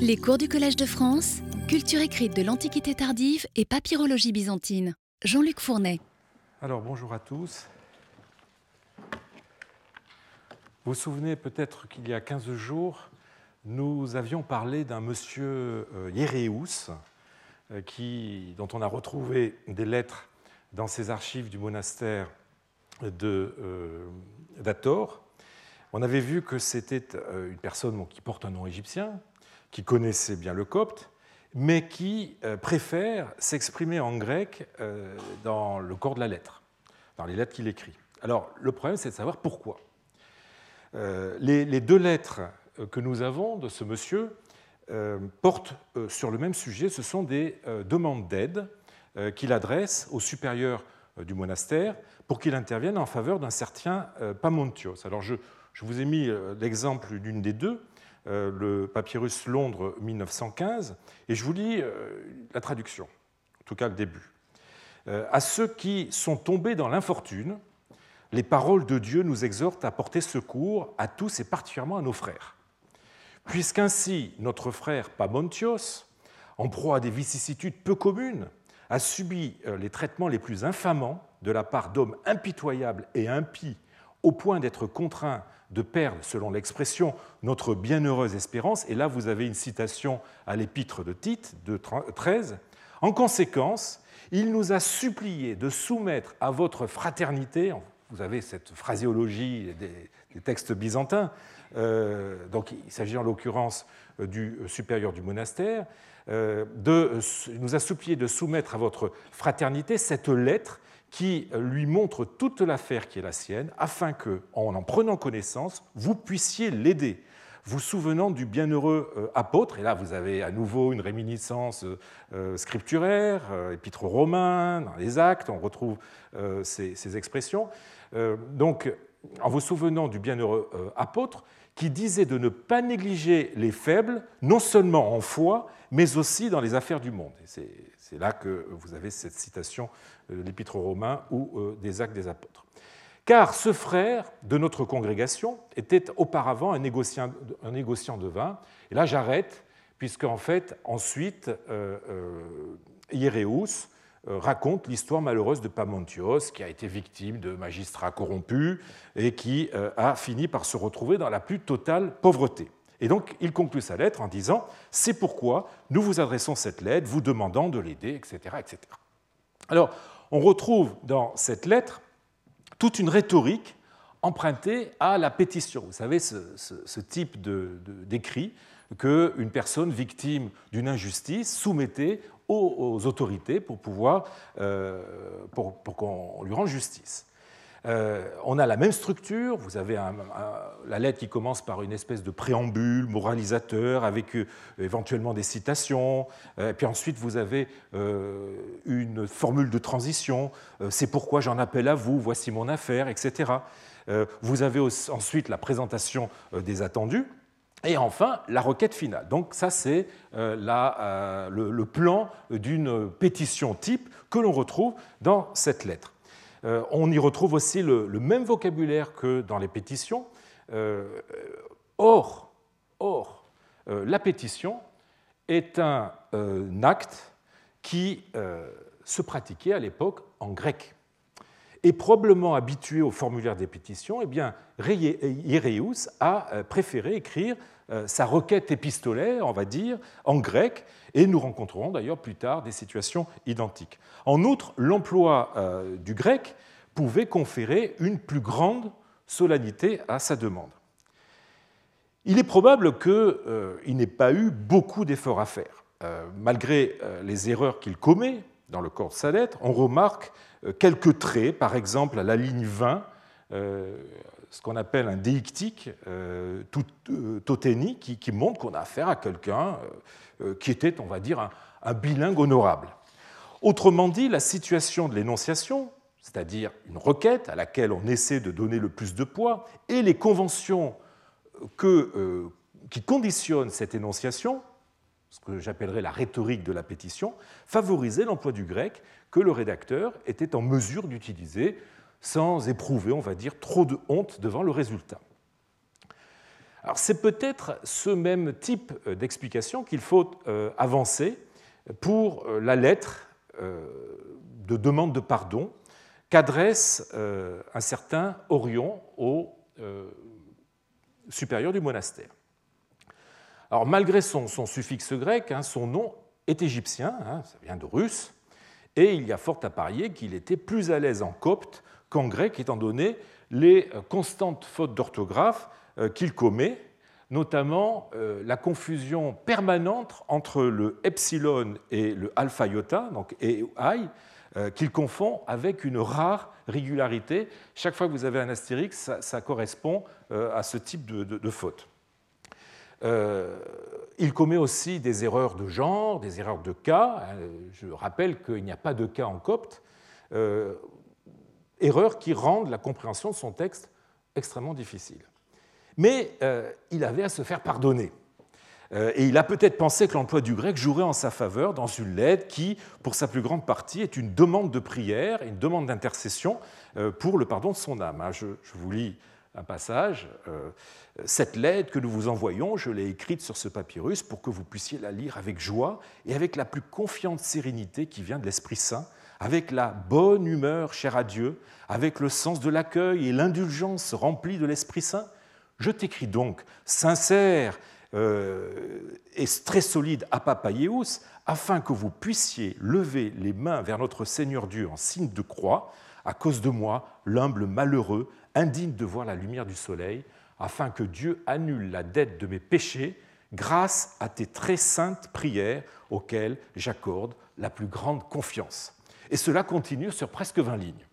Les cours du Collège de France, culture écrite de l'Antiquité tardive et papyrologie byzantine. Jean-Luc Fournet. Alors bonjour à tous. Vous vous souvenez peut-être qu'il y a 15 jours, nous avions parlé d'un monsieur Hieréus, euh, qui, dont on a retrouvé des lettres dans ses archives du monastère euh, d'Ator. On avait vu que c'était euh, une personne qui porte un nom égyptien, qui connaissait bien le copte, mais qui préfère s'exprimer en grec dans le corps de la lettre, dans les lettres qu'il écrit. Alors le problème, c'est de savoir pourquoi. Les deux lettres que nous avons de ce monsieur euh, portent euh, sur le même sujet. Ce sont des euh, demandes d'aide qu'il adresse au supérieur du monastère pour qu'il intervienne en faveur d'un certain Pamontios. Alors je, vous ai mis l'exemple d'une des deux, le papyrus Londres 1915, et je vous lis la traduction, en tout cas le début. À ceux qui sont tombés dans l'infortune, les paroles de Dieu nous exhortent à porter secours à tous et particulièrement à nos frères Puisqu'ainsi notre frère Pamontios, en proie à des vicissitudes peu communes, a subi euh, les traitements les plus infamants de la part d'hommes impitoyables et impies, au point d'être contraints de perdre, selon l'expression, notre bienheureuse espérance. Et là, vous avez une citation à l'épître de Tite, de 13. En conséquence, il nous a supplié de soumettre à votre fraternité, vous avez cette phraséologie des, textes byzantins, euh, donc il s'agit en l'occurrence euh, du supérieur du monastère, euh, de, nous a supplié de soumettre à votre fraternité cette lettre qui lui montre toute l'affaire qui est la sienne, afin que, en en prenant connaissance, vous puissiez l'aider vous souvenant du bienheureux apôtre, et là vous avez à nouveau une réminiscence scripturaire, épître romain, dans les actes, on retrouve ces, expressions. Donc, en vous souvenant du bienheureux apôtre, qui disait de ne pas négliger les faibles, non seulement en foi, mais aussi dans les affaires du monde. Là que vous avez cette citation de l'Épître romain ou euh, des Actes des Apôtres. Car ce frère de notre congrégation était auparavant un négociant, de vin. Et là, j'arrête, puisque fait, ensuite, euh, euh euh, raconte l'histoire malheureuse de Pamontios, qui a été victime de magistrats corrompus et qui euh, a fini par se retrouver dans la plus totale pauvreté. Et donc, il conclut sa lettre en disant C'est pourquoi nous vous adressons cette lettre, vous demandant de l'aider, etc.. Alors, on retrouve dans cette lettre toute une rhétorique empruntée à la pétition. Vous savez, ce, type d'écrit qu'une personne victime d'une injustice soumettait aux, autorités pour euh, pour, qu'on lui rende justice. Euh, on a la même structure, vous avez la lettre qui commence par une espèce de préambule moralisateur avec euh, éventuellement des citations, puis ensuite vous avez une formule de transition, c'est pourquoi j'en appelle à vous, voici mon affaire, etc. vous avez ensuite la présentation des attendus, et enfin, la requête finale. Donc ça, c'est euh, euh, le, plan d'une pétition type que l'on retrouve dans cette lettre. Euh, on y retrouve aussi le, même vocabulaire que dans les pétitions. or, or la pétition est un acte qui se pratiquait à l'époque en grec. Et probablement habitué au formulaire des pétitions, eh bien, Hieréus a préféré écrire euh, sa requête épistolaire, on va dire, en grec, et nous rencontrerons d'ailleurs plus tard des situations identiques. En outre, l'emploi euh, du grec pouvait conférer une plus grande solennité à sa demande. Il est probable qu'il euh, n'ait pas eu beaucoup d'efforts à faire. malgré les erreurs qu'il commet dans le corps de sa lettre, on remarque quelques traits, par exemple à la ligne 20, ce qu'on appelle un déictique euh, euh toténi qui, montre qu'on a affaire à quelqu'un euh, euh, qui était, on va dire, un, bilingue honorable. Autrement dit, la situation de l'énonciation, c'est-à-dire une requête à laquelle on essaie de donner le plus de poids, et les conventions qui conditionnent cette énonciation, ce que j'appellerais la rhétorique de la pétition, favorisaient l'emploi du grec que le rédacteur était en mesure d'utiliser sans éprouver, on va dire, trop de honte devant le résultat. Alors c'est peut-être ce même type d'explication qu'il faut avancer pour la lettre de demande de pardon qu'adresse un certain Orion au supérieur du monastère. Alors malgré son, suffixe grec, hein, son nom est égyptien, hein, ça vient de russe, et il y a fort à parier qu'il était plus à l'aise en copte qu'en grec, étant donné les euh, constantes fautes d'orthographe euh, qu'il commet, notamment euh, la confusion permanente entre le epsilon et le alpha iota, donc e i, qu'il confond avec une rare régularité. Chaque fois que vous avez un astérix, ça, correspond à ce type de faute. Euh, il commet aussi des erreurs de genre, des erreurs de cas. Je rappelle qu'il n'y a pas de cas en copte. Euh, erreurs qui rendent la compréhension de son texte extrêmement difficile. Mais euh, il avait à se faire pardonner. et il a peut-être pensé que l'emploi du grec jouerait en sa faveur dans une lettre qui, pour sa plus grande partie, est une demande de prière, une demande d'intercession pour le pardon de son âme. Je, je vous lis un passage. Euh, cette lettre que nous vous envoyons, je l'ai écrite sur ce papyrus pour que vous puissiez la lire avec joie et avec la plus confiante sérénité qui vient de l'Esprit Saint, avec la bonne humeur chère à Dieu, avec le sens de l'accueil et l'indulgence remplie de l'Esprit Saint. Je t'écris donc, sincère euh, et très solide à Papaïeus, afin que vous puissiez lever les mains vers notre Seigneur Dieu en signe de croix, à cause de moi, l'humble malheureux, indigne de voir la lumière du soleil, afin que Dieu annule la dette de mes péchés grâce à tes très saintes prières auxquelles j'accorde la plus grande confiance. Et cela continue sur presque 20 lignes.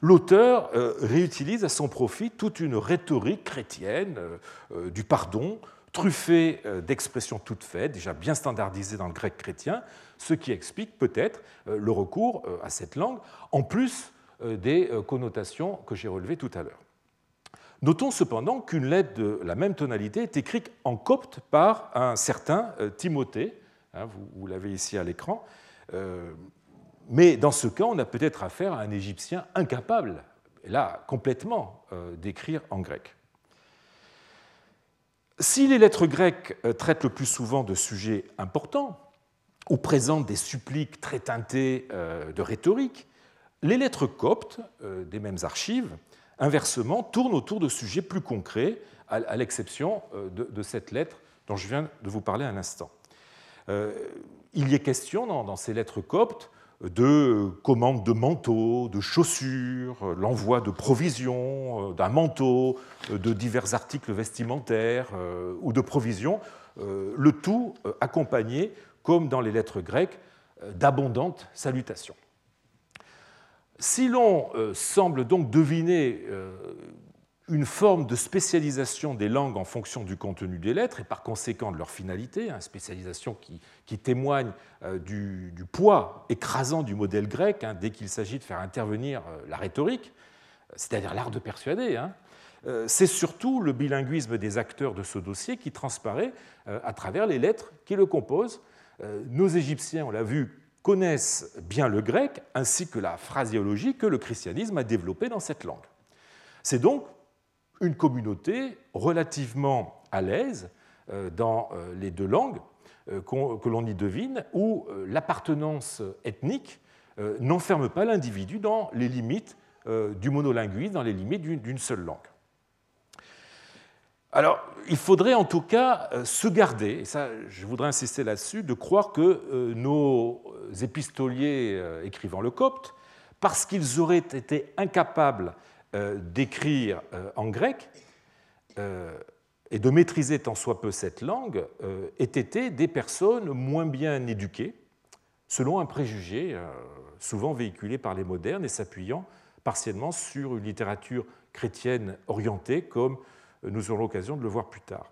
L'auteur euh, réutilise à son profit toute une rhétorique chrétienne euh, euh, du pardon, truffée d'expressions toutes faites, déjà bien standardisées dans le grec chrétien, ce qui explique peut-être le recours à cette langue, en plus des euh, connotations que j'ai relevées tout à l'heure. Notons cependant qu'une lettre de la même tonalité est écrite en copte par un certain euh, Timothée, hein, vous, l'avez ici à l'écran, mais dans ce cas, on a peut-être affaire à un Égyptien incapable, là, complètement, d'écrire en grec. Si les lettres grecques traitent le plus souvent de sujets importants, ou présentent des suppliques très teintées de rhétorique, les lettres coptes euh, des mêmes archives, inversement, tournent autour de sujets plus concrets, à l'exception euh, de cette lettre dont je viens de vous parler un instant. Euh, il y est question dans ces lettres coptes de commandes de manteaux, de chaussures, l'envoi de provisions, d'un manteau, de divers articles vestimentaires ou de provisions, le tout accompagné, comme dans les lettres grecques, d'abondantes salutations. Si l'on euh, semble donc deviner euh, une forme de spécialisation des langues en fonction du contenu des lettres et par conséquent de leur finalité, une hein, spécialisation qui, témoigne euh, du, poids écrasant du modèle grec hein, dès qu'il s'agit de faire intervenir la rhétorique, c'est-à-dire l'art de persuader, hein, c'est surtout le bilinguisme des acteurs de ce dossier qui transparaît à travers les lettres qui le composent. Nos Égyptiens, on l'a vu, connaissent bien le grec ainsi que la phraséologie que le christianisme a développée dans cette langue. C'est donc une communauté relativement à l'aise euh, dans euh, les deux langues euh, que l'on y devine, où l'appartenance ethnique n'enferme pas l'individu dans les limites du monolinguisme, dans les limites d'une seule langue. Alors, il faudrait en tout cas euh, se garder, et ça je voudrais insister là-dessus, de croire que euh, nos épistoliers euh, écrivant le copte, parce qu'ils auraient été incapables d'écrire en grec et de maîtriser tant soit peu cette langue, aient été des personnes moins bien éduquées, selon un préjugé souvent véhiculé par les modernes et s'appuyant partiellement sur une littérature chrétienne orientée comme nous aurons l'occasion de le voir plus tard.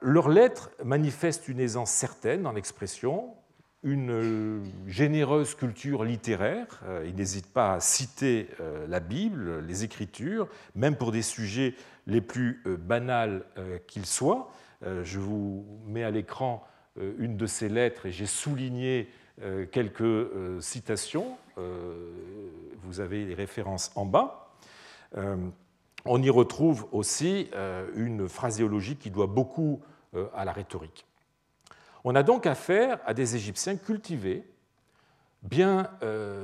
Leurs lettres manifestent une aisance certaine dans l'expression, une euh, généreuse culture littéraire. Euh, ils n'hésitent pas à citer euh, la Bible, les Écritures, même pour des sujets les plus banals qu'ils soient. Je vous mets à l'écran une de ces lettres et j'ai souligné quelques citations. Vous avez les références en bas. On y retrouve aussi une phraséologie qui doit beaucoup à la rhétorique. On a donc affaire à des Égyptiens cultivés, bien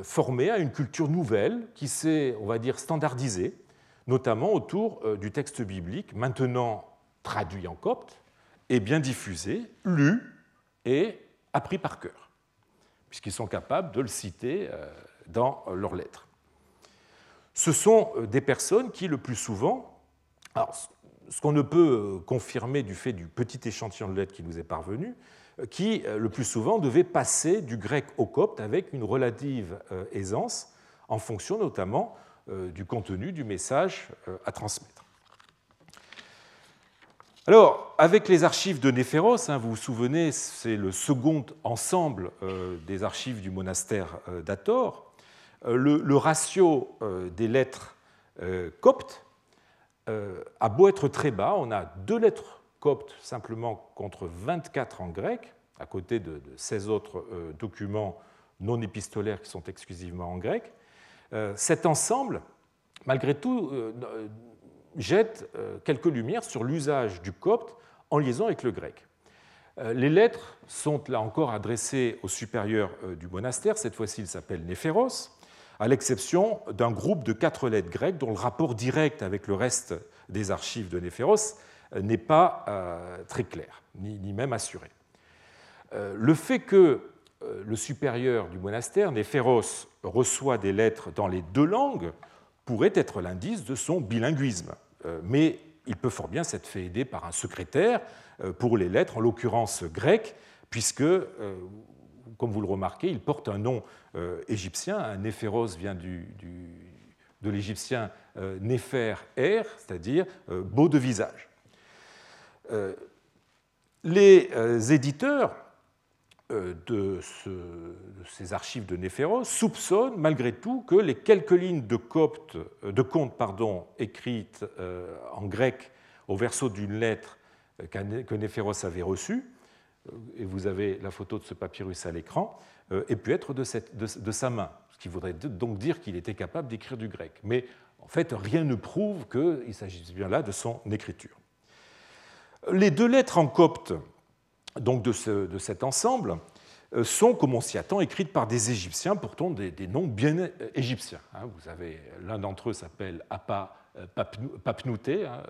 formés à une culture nouvelle qui s'est, on va dire, standardisée, notamment autour du texte biblique, maintenant traduit en copte, et bien diffusé, lu et appris par cœur, puisqu'ils sont capables de le citer euh, dans leurs lettres. Ce sont euh, des personnes qui, le plus souvent, ce qu'on ne peut euh, confirmer du fait du petit échantillon de lettres qui nous est parvenu, qui, le plus souvent, devait passer du grec au copte avec une relative aisance, en fonction notamment du contenu du message à transmettre. Alors, avec les archives de Néphéros, hein, vous vous souvenez, c'est le second ensemble euh, des archives du monastère euh, d'Ator, euh, le, ratio des lettres coptes a beau être très bas, on a deux lettres coptes simplement contre 24 en grec, à côté de, de 16 autres documents non épistolaires qui sont exclusivement en grec. Cet ensemble, malgré tout, jette euh, quelques lumières sur l'usage du copte en liaison avec le grec. Euh, les lettres sont là encore adressées au supérieur euh, du monastère, cette fois-ci il s'appelle Néphéros, à l'exception d'un groupe de quatre lettres grecques dont le rapport direct avec le reste des archives de Néphéros n'est pas très clair, ni même assuré. Le fait que le supérieur du monastère, Néphéros, reçoit des lettres dans les deux langues pourrait être l'indice de son bilinguisme. Euh, mais il peut fort bien s'être fait aider par un secrétaire euh, pour les lettres, en l'occurrence grec, puisque, euh, comme vous le remarquez, il porte un nom égyptien. Néphéros vient de l'égyptien Néfer Er, c'est-à-dire beau de visage. Les éditeurs euh, de, ces archives de Néphéros soupçonnent malgré tout que les quelques lignes de, copte, euh, de conte pardon, écrites euh, en grec au verso d'une lettre que Néphéros avait reçue, et vous avez la photo de ce papyrus à l'écran, aient pu être de, sa main, ce qui voudrait donc dire qu'il était capable d'écrire du grec. Mais en fait, rien ne prouve qu'il s'agisse bien là de son écriture. Les deux lettres en copte donc de, cet ensemble euh, sont, comme on s'y attend, écrites par des Égyptiens, pourtant des, noms bien euh, égyptiens. Hein. Vous avez l'un d'entre eux s'appelle Appa euh, Papnouté, hein,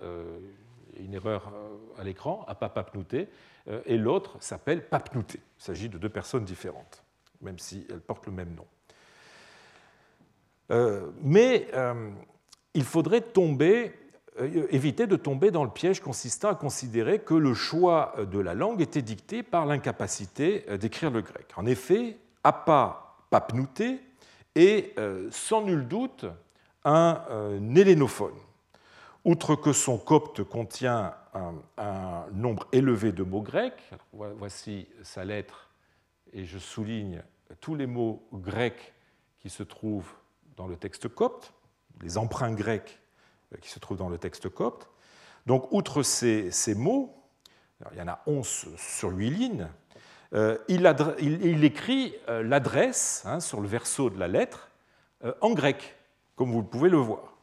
une erreur à l'écran, Appa Papnouté, et l'autre s'appelle Papnouté. Il s'agit de deux personnes différentes, même si elles portent le même nom. mais il faudrait euh, éviter de tomber dans le piège consistant à considérer que le choix de la langue était dicté par l'incapacité euh, d'écrire le grec. En effet, Appa Papnouté est euh, sans nul doute un hélénophone. Outre que son copte contient un, nombre élevé de mots grecs, voici sa lettre, et je souligne tous les mots grecs qui se trouvent dans le texte copte, les emprunts grecs euh, qui se trouve dans le texte copte. Donc, outre ces, mots, il y en a 11 sur 8 lignes, euh, il, écrit euh, l'adresse hein, sur le verso de la lettre en grec, comme vous pouvez le voir.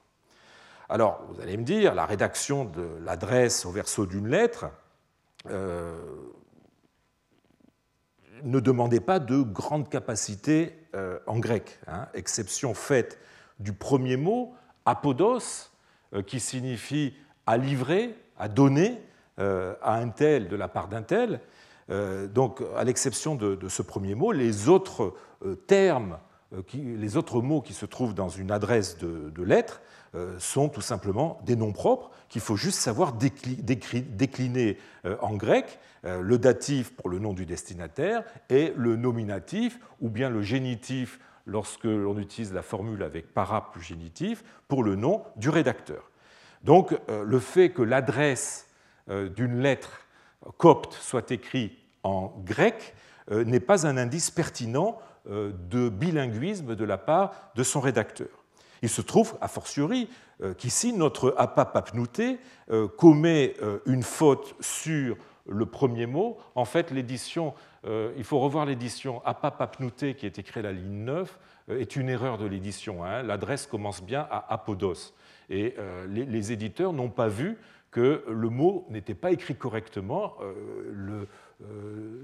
Alors, vous allez me dire, la rédaction de l'adresse au verso d'une lettre ne demandait pas de grande capacité en grec, hein. exception faite du premier mot, apodos, euh, qui signifie à livrer, à donner euh, à un tel de la part d'un tel. Euh, donc, à l'exception de, ce premier mot, les autres termes, les autres mots qui se trouvent dans une adresse de, de lettre sont tout simplement des noms propres qu'il faut juste savoir décliner en grec, le datif pour le nom du destinataire et le nominatif ou bien le génitif lorsque l'on utilise la formule avec para plus génitif pour le nom du rédacteur. Donc euh, le fait que l'adresse euh, d'une lettre copte soit écrite en grec euh, n'est pas un indice pertinent de bilinguisme de la part de son rédacteur. Il se trouve, a fortiori, qu'ici, notre apapapnouté commet une faute sur le premier mot. En fait, l'édition, il faut revoir l'édition apapapnouté qui est écrite à la ligne 9, est une erreur de l'édition. Hein. L'adresse commence bien à apodos. Et les, éditeurs n'ont pas vu que le mot n'était pas écrit correctement.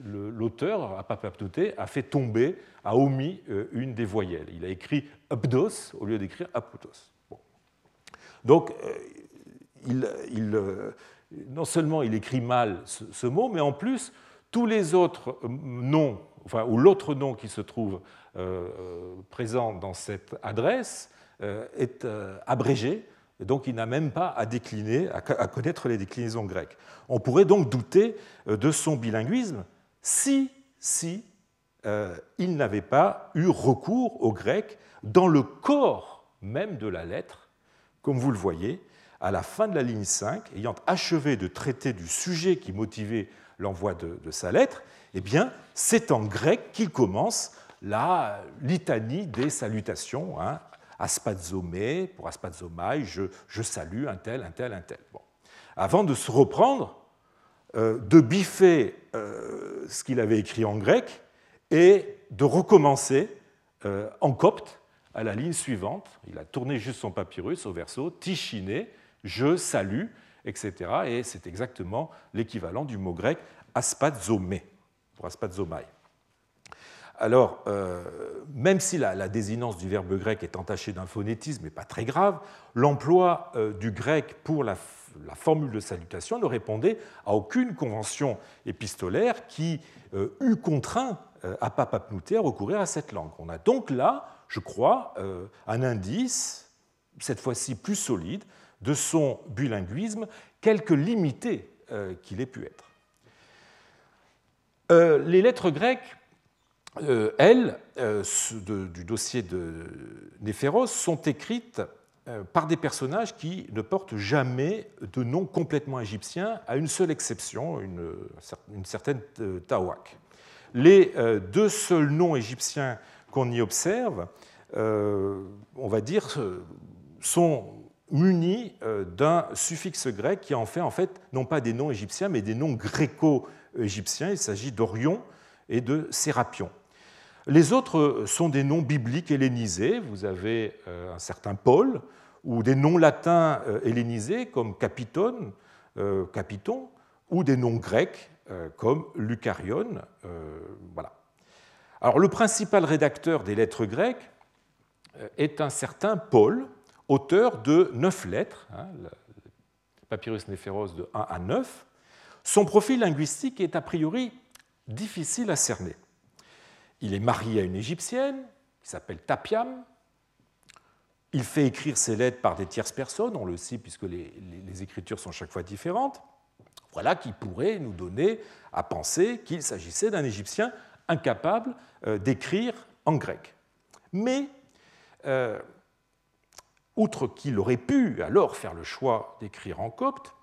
L'auteur, Apapaptouté, a fait tomber, a omis une des voyelles. Il a écrit Abdos au lieu d'écrire Apoutos. Donc, il, non seulement il écrit mal ce, mot, mais en plus, tous les autres noms, enfin, ou l'autre nom qui se trouve euh, euh, présent dans cette adresse euh, est abrégé, donc il n'a même pas à décliner, à, connaître les déclinaisons grecques. On pourrait donc douter de son bilinguisme si, si il n'avait pas eu recours au grec dans le corps même de la lettre, comme vous le voyez, à la fin de la ligne 5, ayant achevé de traiter du sujet qui motivait l'envoi de, sa lettre, eh bien, c'est en grec qu'il commence la litanie des salutations. Hein, aspazomé, pour aspazomai, je, je, salue un tel, un tel, un tel. Avant de se reprendre, euh, de biffer euh, ce qu'il avait écrit en grec et de recommencer euh, en copte à la ligne suivante. Il a tourné juste son papyrus au verso, tichiné, je salue, etc. Et c'est exactement l'équivalent du mot grec aspazomé, pour aspazomai. Alors, euh, même si la, désinence du verbe grec est entachée d'un phonétisme, mais pas très grave, l'emploi euh, du grec pour la, formule de salutation ne répondait à aucune convention épistolaire qui euh, eût contraint Apapapnouté à recourir à cette langue. On a donc là, je crois, un indice, cette fois-ci plus solide, de son bilinguisme, quelque limité qu'il ait pu être. Les lettres grecques, euh, elles, du dossier de Néphéros, sont écrites par des personnages qui ne portent jamais de nom complètement égyptien, à une seule exception, une, certaine Tawak. Les deux seuls noms égyptiens qu'on y observe, on va dire, sont muni euh, d'un suffixe grec qui en fait en fait non pas des noms égyptiens mais des noms gréco-égyptiens. Il s'agit d'Orion et de Sérapion. Les autres sont des noms bibliques hellénisés. Vous avez euh, un certain Paul ou des noms latins euh, hellénisés comme Capiton, Capiton ou des noms grecs comme Lucarion. Voilà. Le principal rédacteur des lettres grecques est un certain Paul, auteur de neuf lettres, hein, papyrus néphéros de 1 à 9. Son profil linguistique est a priori difficile à cerner. Il est marié à une égyptienne qui s'appelle Tapiam. Il fait écrire ses lettres par des tierces personnes, on le sait puisque les, écritures sont chaque fois différentes. Voilà qui pourrait nous donner à penser qu'il s'agissait d'un Égyptien incapable euh, d'écrire en grec. Mais euh, outre qu'il aurait pu alors faire le choix d'écrire en copte,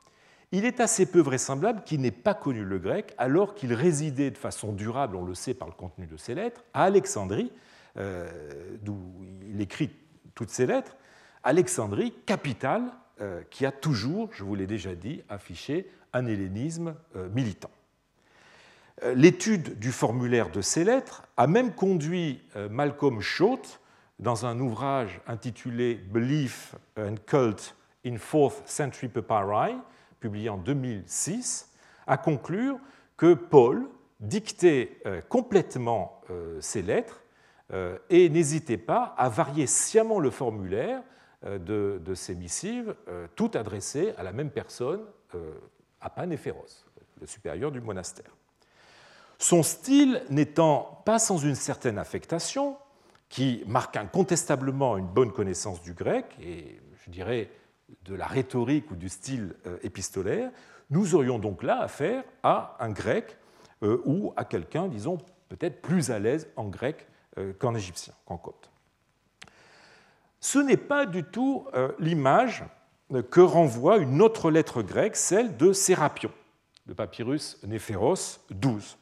il est assez peu vraisemblable qu'il n'ait pas connu le grec alors qu'il résidait de façon durable, on le sait par le contenu de ses lettres, à Alexandrie, euh, d'où il écrit toutes ses lettres, Alexandrie, capitale euh, qui a toujours, je vous l'ai déjà dit, affiché un hellénisme euh, militant. L'étude du formulaire de ces lettres a même conduit Malcolm Schott dans un ouvrage intitulé Belief and Cult in Fourth Century Papyri, publié en 2006, à conclure que Paul dictait euh, complètement euh, ses lettres euh, et n'hésitait pas à varier sciemment le formulaire de, ses missives, toutes adressées à la même personne, à Panéphéros, le supérieur du monastère. Son style n'étant pas sans une certaine affectation, qui marque incontestablement une bonne connaissance du grec et, je dirais, de la rhétorique ou du style euh, épistolaire, nous aurions donc là affaire à un grec euh, ou à quelqu'un, disons, peut-être plus à l'aise en grec euh, qu'en égyptien, qu'en copte. Ce n'est pas du tout l'image que renvoie une autre lettre grecque, celle de Sérapion, le papyrus Néphéros 12.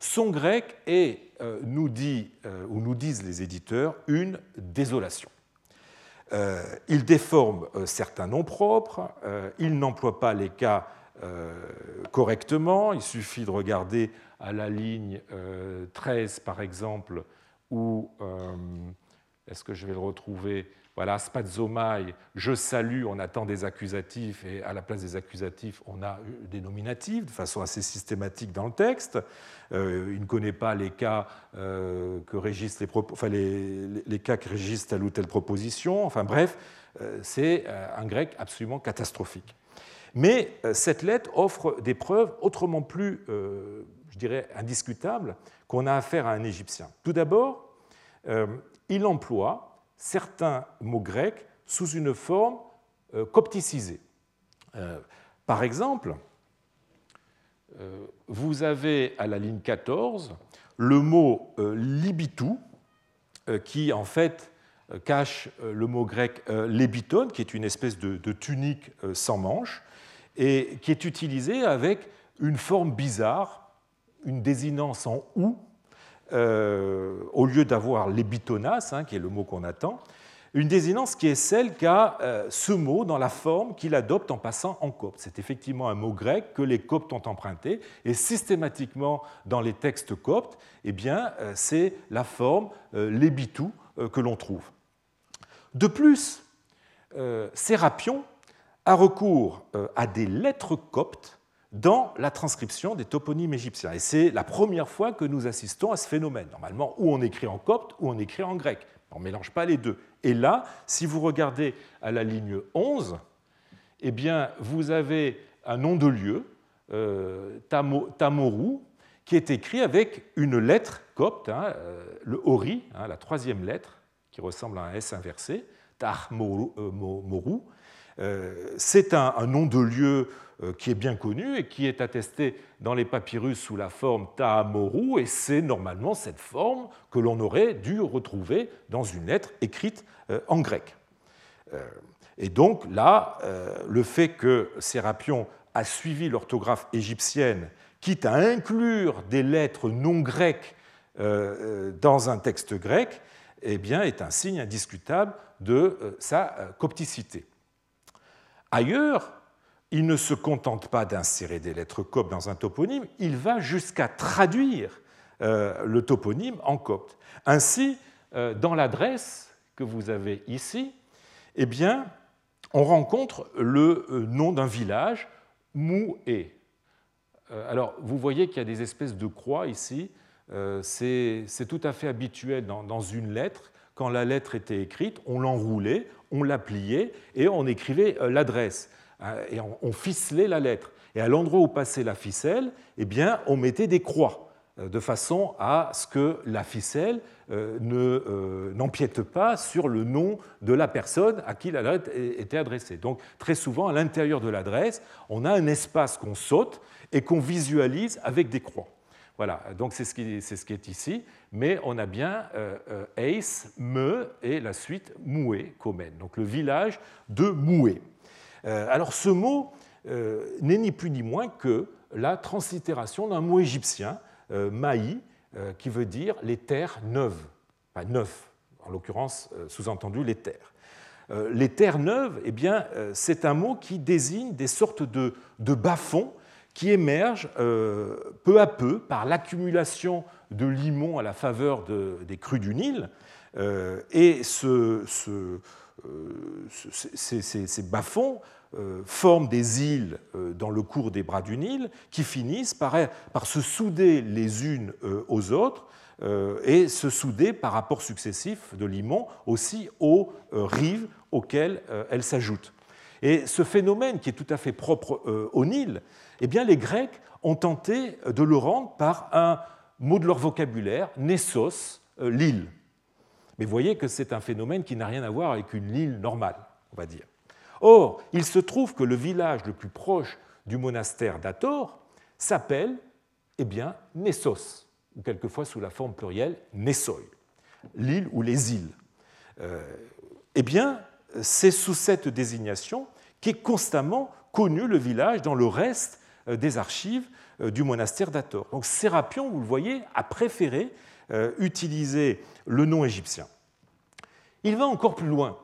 Son grec est, nous dit, ou nous disent les éditeurs, une désolation. Euh, il déforme certains noms propres, il n'emploie pas les cas correctement, il suffit de regarder à la ligne 13 par exemple, où est-ce que je vais le retrouver? Voilà, spazomai, je salue, on attend des accusatifs, et à la place des accusatifs, on a des nominatifs de façon assez systématique dans le texte. Euh, il ne connaît pas les cas, euh, que régissent les, enfin, les, cas qui régissent telle ou telle proposition. Enfin bref, euh, c'est un grec absolument catastrophique. Mais cette lettre offre des preuves autrement plus, je dirais, indiscutables qu'on a affaire à un Égyptien. Tout d'abord, il emploie certains mots grecs sous une forme euh, copticisée. Euh, par exemple, euh, vous avez à la ligne 14 le mot libitou, qui en fait cache le mot grec lébiton, qui est une espèce de, de tunique sans manches, et qui est utilisé avec une forme bizarre, une désinence en ou, euh, au lieu d'avoir l'ébitonas, hein, qui est le mot qu'on attend, une désinence qui est celle qu'a euh, ce mot dans la forme qu'il adopte en passant en copte. C'est effectivement un mot grec que les coptes ont emprunté, et systématiquement dans les textes coptes, eh bien, euh, c'est la forme l'ébitou que l'on trouve. De plus, Sérapion a recours à des lettres coptes dans la transcription des toponymes égyptiens. Et c'est la première fois que nous assistons à ce phénomène. Normalement, ou on écrit en copte, ou on écrit en grec. On ne mélange pas les deux. Et là, si vous regardez à la ligne 11, eh bien, vous avez un nom de lieu, euh, Tamoru, qui est écrit avec une lettre copte, hein, euh, le Ori, hein, la troisième lettre, qui ressemble à un S inversé, Tahmoru. Euh, c'est un, nom de lieu euh, qui est bien connu et qui est attesté dans les papyrus sous la forme Ta'amoru, et c'est normalement cette forme que l'on aurait dû retrouver dans une lettre écrite euh, en grec. Et donc là, le fait que Sérapion a suivi l'orthographe égyptienne, quitte à inclure des lettres non grecques dans un texte grec, eh bien, est un signe indiscutable de sa copticité. Ailleurs, il ne se contente pas d'insérer des lettres coptes dans un toponyme, il va jusqu'à traduire euh, le toponyme en copte. Ainsi, euh, dans l'adresse que vous avez ici, eh on rencontre le euh, nom d'un village, Moué. Alors, vous voyez qu'il y a des espèces de croix ici. C'est tout à fait habituel dans une lettre. La lettre était écrite, on l'enroulait, on la pliait et on écrivait l'adresse. Euh, et on ficelait la lettre. Et à l'endroit où passait la ficelle, eh bien, on mettait des croix, euh, de façon à ce que la ficelle euh, n'empiète pas sur le nom de la personne à qui la lettre était adressée. Donc, très souvent, à l'intérieur de l'adresse, on a un espace qu'on saute et qu'on visualise avec des croix. Voilà, donc c'est ce, qui, est ici, mais on a bien Ace, Me et la suite Moué, Komen, donc le village de Moué. Euh, alors ce mot euh, n'est ni plus ni moins que la translittération d'un mot égyptien, euh, maï, qui veut dire les terres neuves, pas neuf, en l'occurrence sous-entendu les terres. Les terres neuves, eh bien, c'est un mot qui désigne des sortes de, bas-fonds qui émergent peu à peu par l'accumulation de limons à la faveur des crues du Nil. et ce, euh, ces, bas-fonds euh, forment des îles euh, dans le cours des bras du Nil qui finissent par, se souder les unes aux autres et se souder par rapport successif de limon aussi aux rives auxquelles elles s'ajoutent. Et ce phénomène qui est tout à fait propre au Nil, eh bien, les Grecs ont tenté de le rendre par un mot de leur vocabulaire, Nessos, l'île. Mais voyez que c'est un phénomène qui n'a rien à voir avec une île normale, on va dire. Or, il se trouve que le village le plus proche du monastère d'Ator s'appelle eh bien, Nessos, ou quelquefois sous la forme plurielle Nessoi, l'île ou les îles. Euh, eh bien, c'est sous cette désignation qu'est constamment connu le village dans le reste euh, des archives euh, du monastère d'Ator. Donc Sérapion, vous le voyez, a préféré utiliser le nom égyptien. Il va encore plus loin.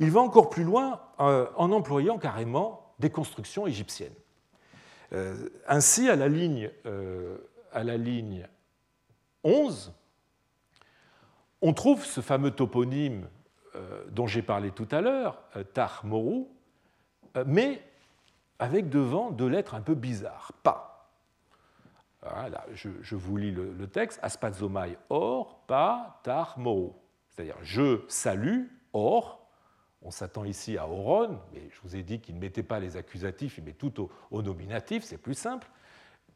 Il va encore plus loin euh, en employant carrément des constructions égyptiennes. Euh, ainsi, à la, ligne, euh, à la ligne 11, on trouve ce fameux toponyme dont j'ai parlé tout à l'heure, Tar-Morou, mais avec devant deux lettres un peu bizarres, pas. Voilà, je, vous lis le, texte, aspazomai or, pas, tar, morou. C'est-à-dire je salue, or, on s'attend ici à oron, mais je vous ai dit qu'il ne mettait pas les accusatifs, il met tout au, nominatif, c'est plus simple.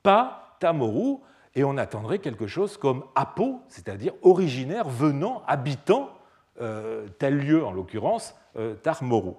Pas, tamoru, et on attendrait quelque chose comme apo, c'est-à-dire originaire, venant, habitant euh, tel lieu, en l'occurrence, euh, Tarmoru.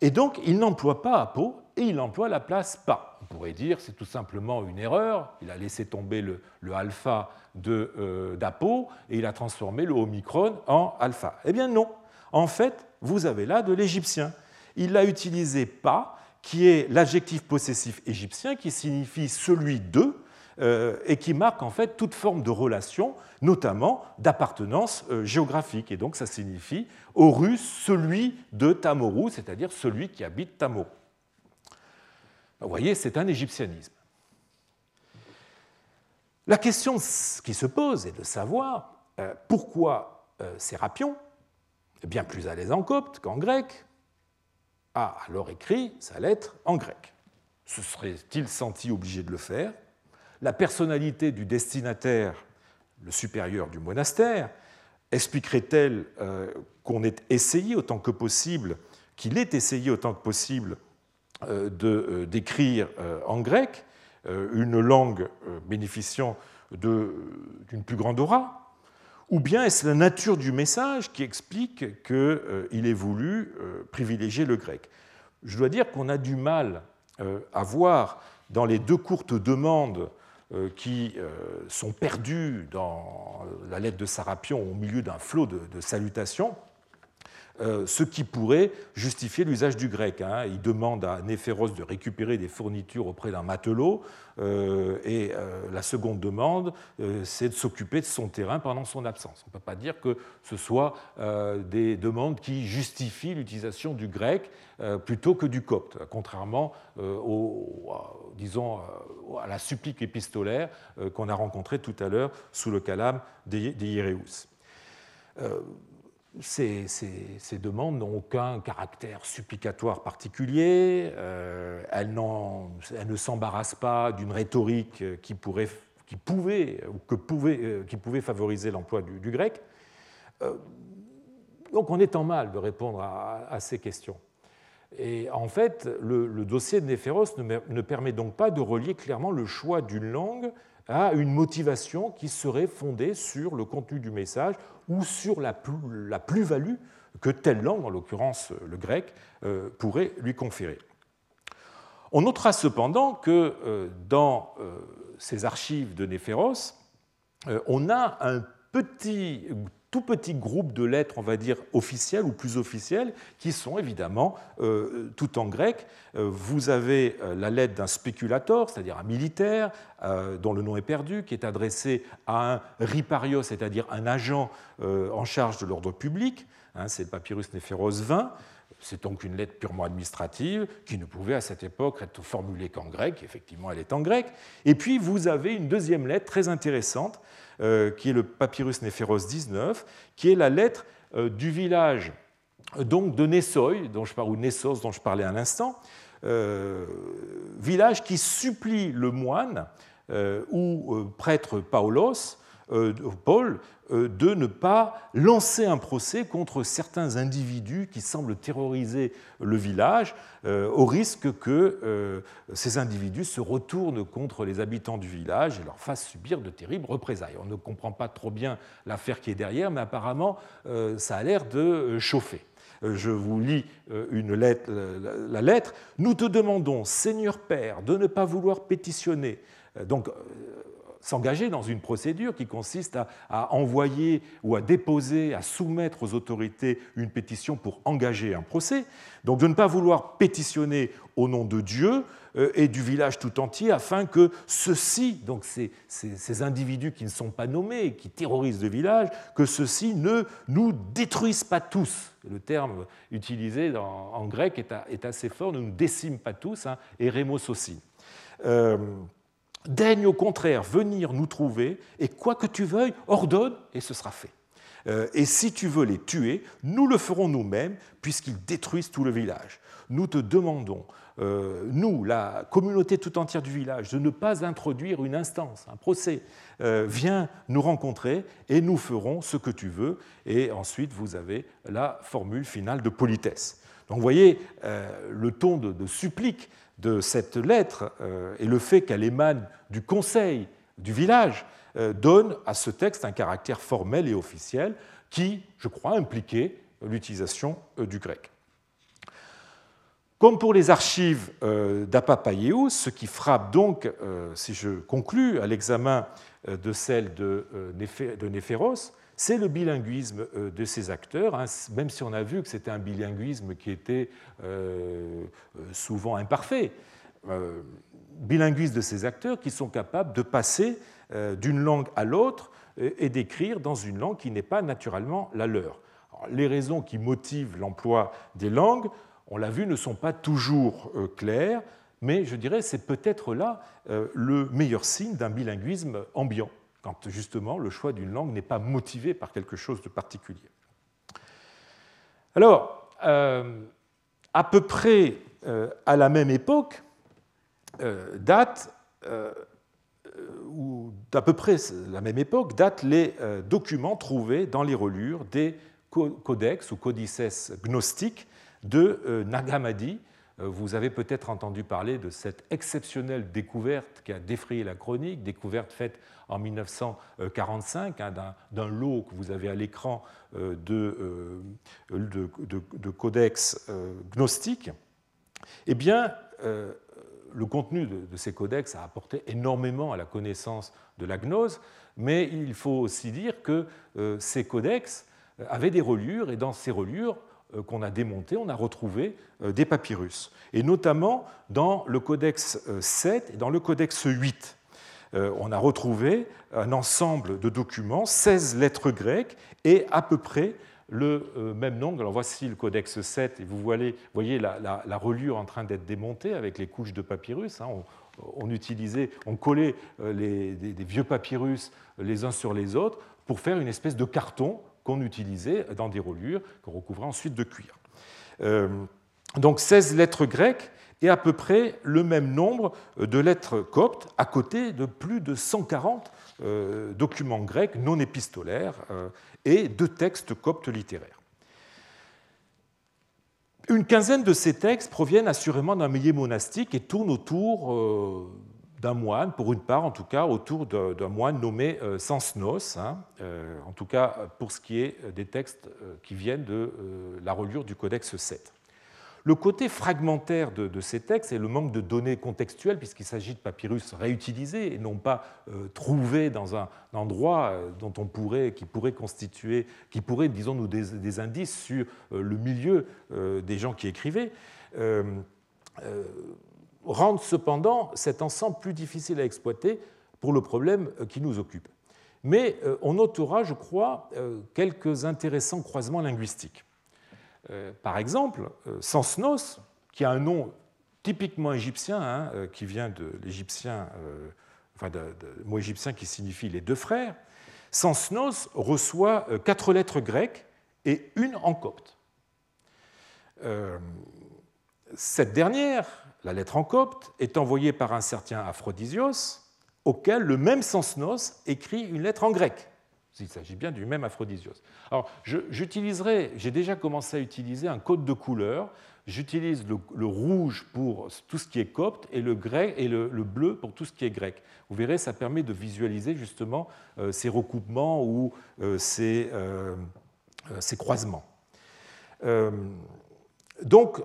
Et donc, il n'emploie pas apo, et il emploie la place pas. On pourrait dire c'est tout simplement une erreur, il a laissé tomber le, alpha euh, d'Apo et il a transformé le omicron en alpha. Eh bien non, en fait, vous avez là de l'égyptien. Il a utilisé pas, qui est l'adjectif possessif égyptien qui signifie celui de, euh, et qui marque en fait toute forme de relation, notamment d'appartenance euh, géographique. Et donc ça signifie Horus, celui de Tamoru, c'est-à-dire celui qui habite Tamoru. Vous voyez, c'est un égyptianisme. La question qui se pose est de savoir euh, pourquoi euh, Sérapion, bien plus à l'aise en copte qu'en grec, a alors écrit sa lettre en grec. Se serait-il senti obligé de le faire? La personnalité du destinataire, le supérieur du monastère, expliquerait-elle euh, qu'on ait essayé autant que possible, qu'il ait essayé autant que possible d'écrire euh, en grec, une langue bénéficiant d'une plus grande aura Ou bien est-ce la nature du message qui explique qu'il ait voulu privilégier le grec? Je dois dire qu'on a du mal à voir dans les deux courtes demandes qui sont perdues dans la lettre de Sarapion au milieu d'un flot de salutations, euh, ce qui pourrait justifier l'usage du grec. Hein. Il demande à Néphéros de récupérer des fournitures auprès d'un matelot, euh, et euh, la seconde demande, c'est de s'occuper de son terrain pendant son absence. On ne peut pas dire que ce soit des demandes qui justifient l'utilisation du grec plutôt que du copte, contrairement disons, à la supplique épistolaire qu'on a rencontrée tout à l'heure sous le calame des Ces, demandes n'ont aucun caractère supplicatoire particulier, euh, elles, ne s'embarrassent pas d'une rhétorique qui, euh, pouvait favoriser l'emploi du, grec. Euh, donc on est en mal de répondre à, ces questions. Et en fait, le, dossier de Néphéros ne, permet donc pas de relier clairement le choix d'une langue à une motivation qui serait fondée sur le contenu du message ou sur la plus-value que telle langue, en l'occurrence le grec, euh, pourrait lui conférer. On notera cependant que euh, dans euh, ces archives de Néphéros, on a un petit tout petit groupe de lettres, on va dire officielles ou plus officielles, qui sont évidemment euh, tout en grec. Euh, vous avez euh, la lettre d'un spéculator, c'est-à-dire un militaire, dont le nom est perdu, qui est adressé à un riparios, c'est-à-dire un agent en charge de l'ordre public. Hein, c'est le papyrus Néphéros 20. C'est donc une lettre purement administrative qui ne pouvait à cette époque être formulée qu'en grec. Effectivement, elle est en grec. Et puis, vous avez une deuxième lettre très intéressante qui est le papyrus Néphéros 19, qui est la lettre euh, du village euh, donc de Nessoy, dont je parle, ou Nessos, dont je parlais à l'instant, village qui supplie le moine ou prêtre Paulos euh, Paul euh, de ne pas lancer un procès contre certains individus qui semblent terroriser le village, euh, au risque que ces individus se retournent contre les habitants du village et leur fassent subir de terribles représailles. On ne comprend pas trop bien l'affaire qui est derrière, mais apparemment, ça a l'air de chauffer. Je vous lis une lettre, la lettre. Nous te demandons, Seigneur Père, de ne pas vouloir pétitionner. Donc, s'engager dans une procédure qui consiste à, envoyer ou à déposer, à soumettre aux autorités une pétition pour engager un procès. Donc de ne pas vouloir pétitionner au nom de Dieu euh, et du village tout entier afin que ceux-ci, donc ces, individus qui ne sont pas nommés et qui terrorisent le village, que ceux-ci ne nous détruisent pas tous. Le terme utilisé en grec est, assez fort, ne nous déciment pas tous, hein, eremos aussi. Euh, daigne au contraire venir nous trouver, et quoi que tu veuilles, ordonne, et ce sera fait. et si tu veux les tuer, nous le ferons nous-mêmes, puisqu'ils détruisent tout le village. Nous te demandons euh, nous, la communauté tout entière du village, de ne pas introduire une instance, un procès. Euh, viens nous rencontrer et nous ferons ce que tu veux. Et ensuite, vous avez la formule finale de politesse. Donc vous voyez euh, le ton de, supplique de cette lettre et le fait qu'elle émane du conseil du village donne à ce texte un caractère formel et officiel qui, je crois, impliquait l'utilisation du grec. Comme pour les archives euh, d'Apapaiéus, ce qui frappe donc, euh, si je conclus à l'examen euh, de celle de Néphéros, c'est le bilinguisme de ces acteurs, hein, même si on a vu que c'était un bilinguisme qui était souvent imparfait. Bilinguisme de ces acteurs qui sont capables de passer d'une langue à l'autre et d'écrire dans une langue qui n'est pas naturellement la leur. les raisons qui motivent l'emploi des langues on l'a vu, ne sont pas toujours euh, clairs, mais je dirais c'est peut-être là euh, le meilleur signe d'un bilinguisme ambiant, quand justement le choix d'une langue n'est pas motivé par quelque chose de particulier. Alors, euh, à peu près à la même époque, date ou peu près la même époque datent les documents trouvés dans les relures des codex ou codices gnostiques de euh, Nagamadi. Euh, vous avez peut-être entendu parler de cette exceptionnelle découverte qui a défrayé la chronique, découverte faite en 1945 hein, d'un lot que vous avez à l'écran euh, de, de, codex gnostiques. Eh bien, le contenu de, ces codex a apporté énormément à la connaissance de la gnose, mais il faut aussi dire que ces codex avaient des reliures, et dans ces reliures, euh, qu'on a démonté, on a retrouvé euh, des papyrus, et notamment dans le codex 7 euh, et dans le codex 8. On a retrouvé un ensemble de documents, 16 lettres grecques et à peu près le même nombre. Alors voici le codex 7 et vous voyez, voyez la, reliure en train d'être démontée avec les couches de papyrus. Hein. On, utilisait, on collait les, des, vieux papyrus les uns sur les autres pour faire une espèce de carton qu'on utilisait dans des reliures qu'on recouvrait ensuite de cuir. Euh, donc 16 lettres grecques et à peu près le même nombre de lettres coptes, à côté de plus de 140 euh, documents grecs non épistolaires euh, et de textes coptes littéraires. Une quinzaine de ces textes proviennent assurément d'un milieu monastique et tournent autour d'un moine, pour une part en tout cas, autour d'un moine nommé euh, Sansnos, hein, euh, en tout cas pour ce qui est des textes euh, qui viennent de la reliure du Codex 7. Le côté fragmentaire de, ces textes et le manque de données contextuelles, puisqu'il s'agit de papyrus réutilisés et non pas trouvés dans un endroit dont on pourrait, qui pourrait constituer, qui pourrait, disons-nous, des, des, indices sur le milieu des gens qui écrivaient rendent cependant cet ensemble plus difficile à exploiter pour le problème euh, qui nous occupe. Mais euh, on notera, je crois, euh, quelques intéressants croisements linguistiques. Par exemple, Sansnos, qui a un nom typiquement égyptien, hein, qui vient de l'égyptien, enfin de, mot égyptien qui signifie les deux frères, Sansnos reçoit quatre lettres grecques et une en copte. Cette dernière la lettre en copte est envoyée par un certain Aphrodisios, auquel le même Sansnos écrit une lettre en grec. Il s'agit bien du même Aphrodisios. Alors, j'utiliserai, j'ai déjà commencé à utiliser un code de couleur. J'utilise le, rouge pour tout ce qui est copte et le, et le, bleu pour tout ce qui est grec. Vous verrez, ça permet de visualiser justement euh, ces recoupements ou euh, ces, euh, ces, croisements. donc,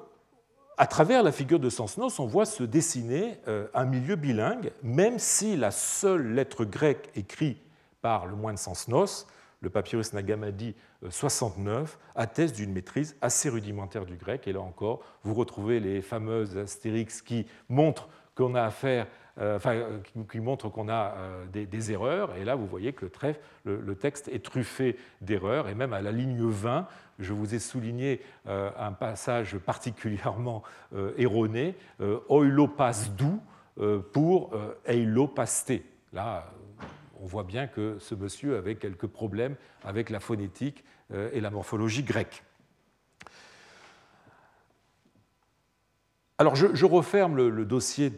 à travers la figure de Sansnos, on voit se dessiner euh, un milieu bilingue, même si la seule lettre grecque écrite par le moine Sansnos, le papyrus Nagamadi 69, euh, atteste d'une maîtrise assez rudimentaire du grec. Et là encore, vous retrouvez les fameuses astérix qui montrent qu'on a affaire enfin, qui montre qu'on a des, erreurs. Et là, vous voyez que le, texte est truffé d'erreurs. Et même à la ligne 20, je vous ai souligné euh, un passage particulièrement euh, erroné, euh, oilo doux pour eilo pasté. Là, on voit bien que ce monsieur avait quelques problèmes avec la phonétique et la morphologie grecque. Alors je, referme le, dossier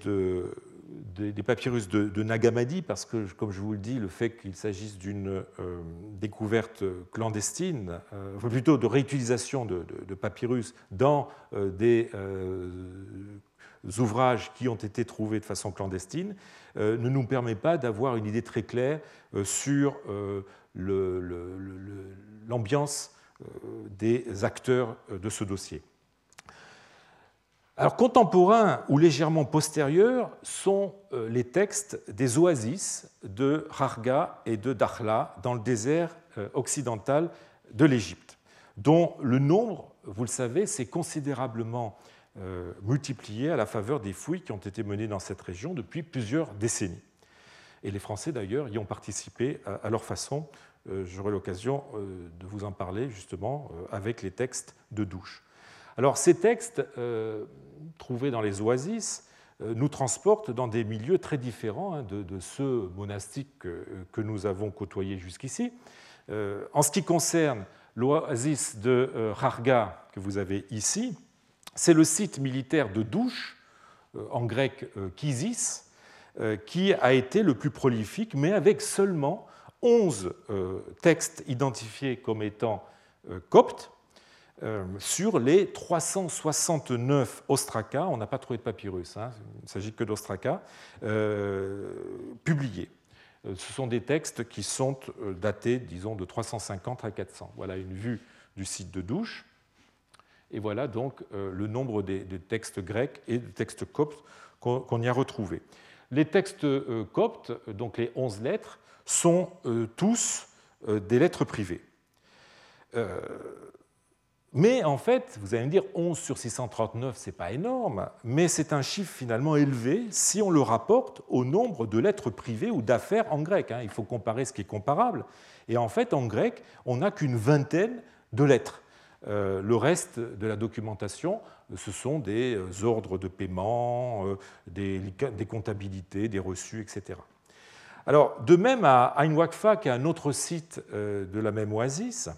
des, papyrus de, Nagamadi parce que, comme je vous le dis, le fait qu'il s'agisse d'une euh, découverte clandestine, euh, plutôt de réutilisation de, papyrus dans euh, des ouvrages qui ont été trouvés de façon clandestine, ne nous permet pas d'avoir une idée très claire sur l'ambiance des acteurs de ce dossier. Alors, contemporains ou légèrement postérieurs sont euh, les textes des oasis de Rarga et de Dakhla dans le désert euh, occidental de l'Égypte, dont le nombre, vous le savez, s'est considérablement euh, multiplié à la faveur des fouilles qui ont été menées dans cette région depuis plusieurs décennies. Et les Français, d'ailleurs, y ont participé à leur façon. J'aurai l'occasion de vous en parler justement avec les textes de douche. Alors ces textes euh, trouvés dans les oasis euh, nous transportent dans des milieux très différents hein, de, ceux monastiques que, nous avons côtoyés jusqu'ici. Euh, en ce qui concerne l'oasis de Rarga que vous avez ici, c'est le site militaire de Douche, en grec Kisis, qui a été le plus prolifique, mais avec seulement 11 textes identifiés comme étant coptes, euh, sur les 369 ostracas, on n'a pas trouvé de papyrus, hein, il ne s'agit que d'ostracas, euh, publiés. Euh, ce sont des textes qui sont datés, disons, de 350 à 400. Voilà une vue du site de douche. Et voilà donc le nombre des, textes grecs et des textes coptes qu'on y a retrouvés. Les textes coptes, donc les 11 lettres, sont tous des lettres privées. Mais en fait, vous allez me dire 11 sur 639, ce n'est pas énorme, mais c'est un chiffre finalement élevé si on le rapporte au nombre de lettres privées ou d'affaires en grec. Hein. Il faut comparer ce qui est comparable. Et en fait, en grec, on n'a qu'une vingtaine de lettres. Euh, le reste de la documentation, ce sont des euh, ordres de paiement, euh, des, comptabilités, des reçus, etc. Alors, de même à Ain Wakfa, qui est un autre site de la même oasis,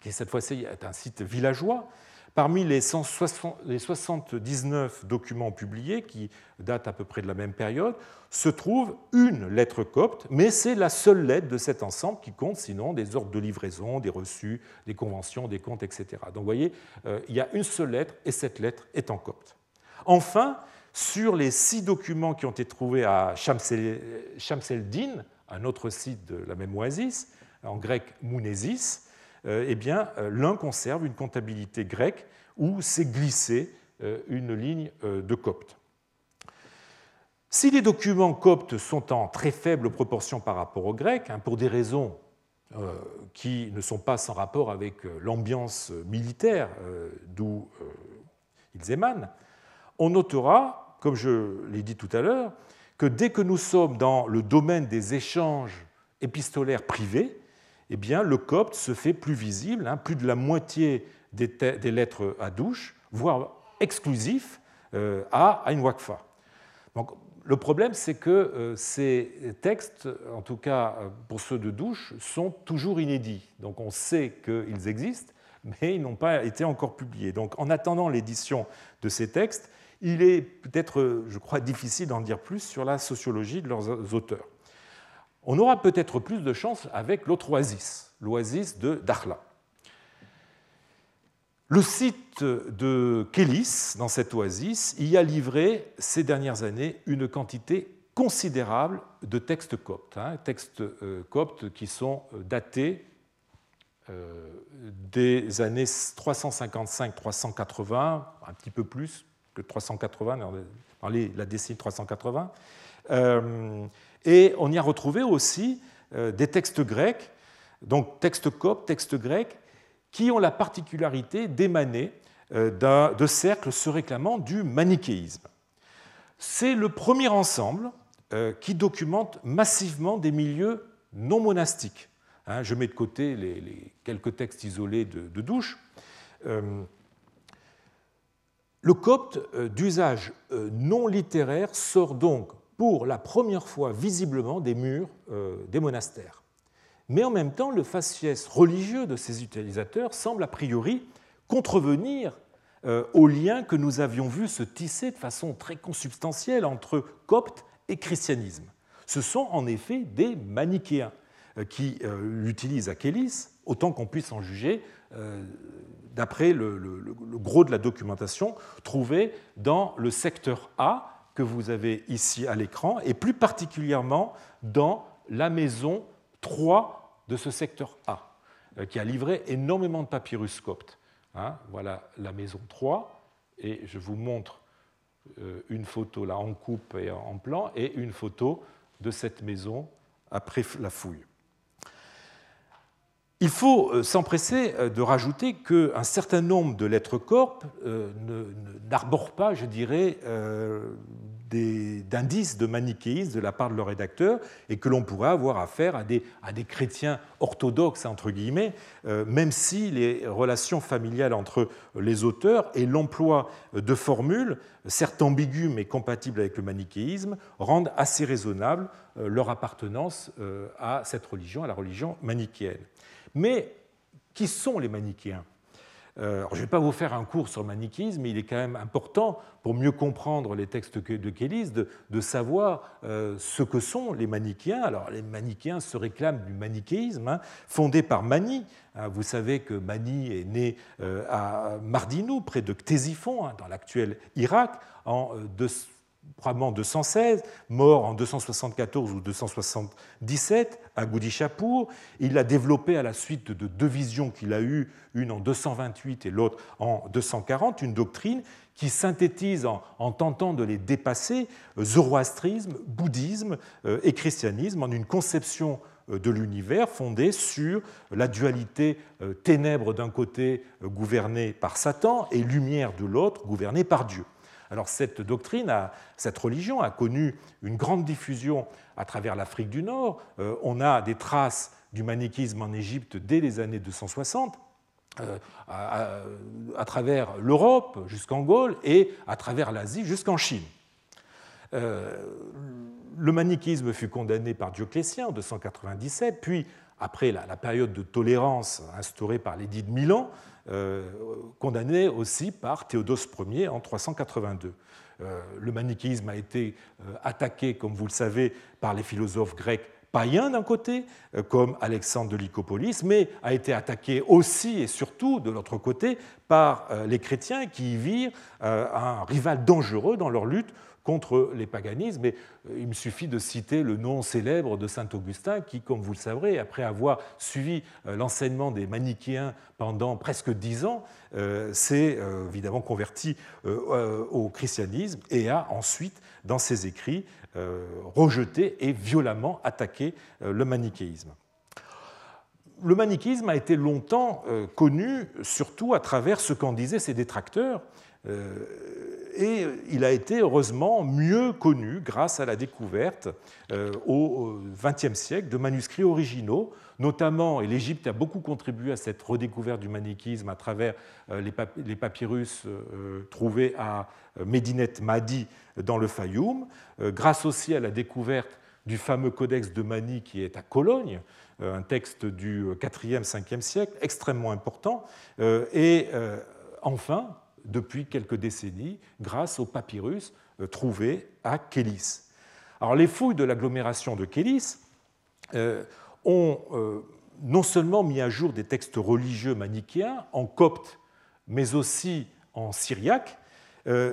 qui cette fois-ci est un site villageois. Parmi les 79 documents publiés, qui datent à peu près de la même période, se trouve une lettre copte, mais c'est la seule lettre de cet ensemble qui compte, sinon des ordres de livraison, des reçus, des conventions, des comptes, etc. Donc vous voyez, euh, il y a une seule lettre et cette lettre est en copte. Enfin, sur les six documents qui ont été trouvés à Shamseldin, un autre site de la même oasis, en grec Mounésis, eh bien, euh, l'un conserve une comptabilité grecque où s'est glissée euh, une ligne de copte. Si les documents coptes sont en très faible proportion par rapport aux grecs, hein, pour des raisons qui ne sont pas sans rapport avec l'ambiance militaire d'où ils émanent, on notera, comme je l'ai dit tout à l'heure, que dès que nous sommes dans le domaine des échanges épistolaires privés, eh bien, le copte se fait plus visible, hein, plus de la moitié des, lettres à douche, voire exclusif euh, à Ain Wakfa. Donc, le problème, c'est que euh, ces textes, en tout cas euh, pour ceux de douche, sont toujours inédits. Donc on sait qu'ils existent, mais ils n'ont pas été encore publiés. Donc en attendant l'édition de ces textes, il est peut-être, je crois, difficile d'en dire plus sur la sociologie de leurs auteurs on aura peut-être plus de chance avec l'autre oasis, l'oasis de Dakhla. Le site de Kélis, dans cette oasis, y a livré ces dernières années une quantité considérable de textes coptes, hein, textes euh, coptes qui sont euh, datés euh, des années 355-380, un petit peu plus que 380, dans la décennie 380. Et on y a retrouvé aussi euh, des textes grecs, donc textes coptes, textes grecs, qui ont la particularité d'émaner euh, de cercles se réclamant du manichéisme. C'est le premier ensemble euh, qui documente massivement des milieux non monastiques. Hein, je mets de côté les, quelques textes isolés de, douche. le copte d'usage non littéraire sort donc pour la première fois visiblement des murs des monastères. Mais en même temps, le faciès religieux de ces utilisateurs semble a priori contrevenir aux liens que nous avions vu se tisser de façon très consubstantielle entre coptes et christianisme. Ce sont en effet des manichéens qui l'utilisent à Kélis, autant qu'on puisse en juger d'après le, gros de la documentation trouvée dans le secteur A que vous avez ici à l'écran, et plus particulièrement dans la maison 3 de ce secteur A, euh, qui a livré énormément de papyrus coptes. Hein, voilà la maison 3, et je vous montre euh, une photo là en coupe et en plan, et une photo de cette maison après la fouille. Il faut euh, s'empresser euh, de rajouter qu'un certain nombre de lettres corps euh, n'arborent pas, je dirais, d'indices de manichéisme de la part de leur rédacteur et que l'on pourrait avoir affaire à des, à des chrétiens orthodoxes, entre guillemets, même si les relations familiales entre les auteurs et l'emploi de formules, certes ambiguës mais compatibles avec le manichéisme, rendent assez raisonnable leur appartenance à cette religion, à la religion manichéenne. Mais qui sont les manichéens euh, je ne vais pas vous faire un cours sur le manichéisme, mais il est quand même important, pour mieux comprendre les textes de Kélis, de, savoir euh, ce que sont les manichéens. Alors, les manichéens se réclament du manichéisme, hein, fondé par Mani. Hein, vous savez que Mani est né euh, à Mardinou, près de Ctésiphon, hein, dans l'actuel Irak, en probablement 216, mort en 274 ou 277 à Goudishapur. Il l'a développé à la suite de deux visions qu'il a eues, une en 228 et l'autre en 240, une doctrine qui synthétise en, tentant de les dépasser euh, zoroastrisme, bouddhisme euh, et christianisme en une conception euh, de l'univers fondée sur la dualité ténèbres d'un côté gouvernée par Satan et lumière de l'autre gouvernée par Dieu. Alors cette doctrine, cette religion a connu une grande diffusion à travers l'Afrique du Nord. Euh, on a des traces du manichisme en Égypte dès les années 260. Euh, à, travers l'Europe jusqu'en Gaule et à travers l'Asie jusqu'en Chine. Euh, le manichisme fut condamné par Dioclétien en 297, puis après la, période de tolérance instaurée par l'édit de Milan, condamné aussi par Théodose Ier en 382. Euh, le manichéisme a été euh, attaqué, comme vous le savez, par les philosophes grecs païens d'un côté, comme Alexandre de Lycopolis, mais a été attaqué aussi et surtout de l'autre côté par les chrétiens qui y virent un rival dangereux dans leur lutte contre les paganismes. Et euh, il me suffit de citer le nom célèbre de saint Augustin, qui, comme vous le savrez, après avoir suivi euh, l'enseignement des manichéens pendant presque dix ans, euh, s'est évidemment converti au christianisme et a ensuite, dans ses écrits, rejeté et violemment attaqué le manichéisme. Le manichéisme a été longtemps connu surtout à travers ce qu'en disaient ses détracteurs, et il a été heureusement mieux connu grâce à la découverte euh, au XXe siècle de manuscrits originaux, notamment, et l'Égypte a beaucoup contribué à cette redécouverte du manichisme à travers euh, les papyrus euh, trouvés à Medinet Mahdi dans le Fayoum, grâce aussi à la découverte du fameux codex de Mani qui est à Cologne, un texte du 4e, 5e siècle, extrêmement important, et enfin, depuis quelques décennies grâce aux papyrus euh, trouvés à Kélis. Alors, les fouilles de l'agglomération de Kélis euh, ont euh, non seulement mis à jour des textes religieux manichéens en copte, mais aussi en syriaque,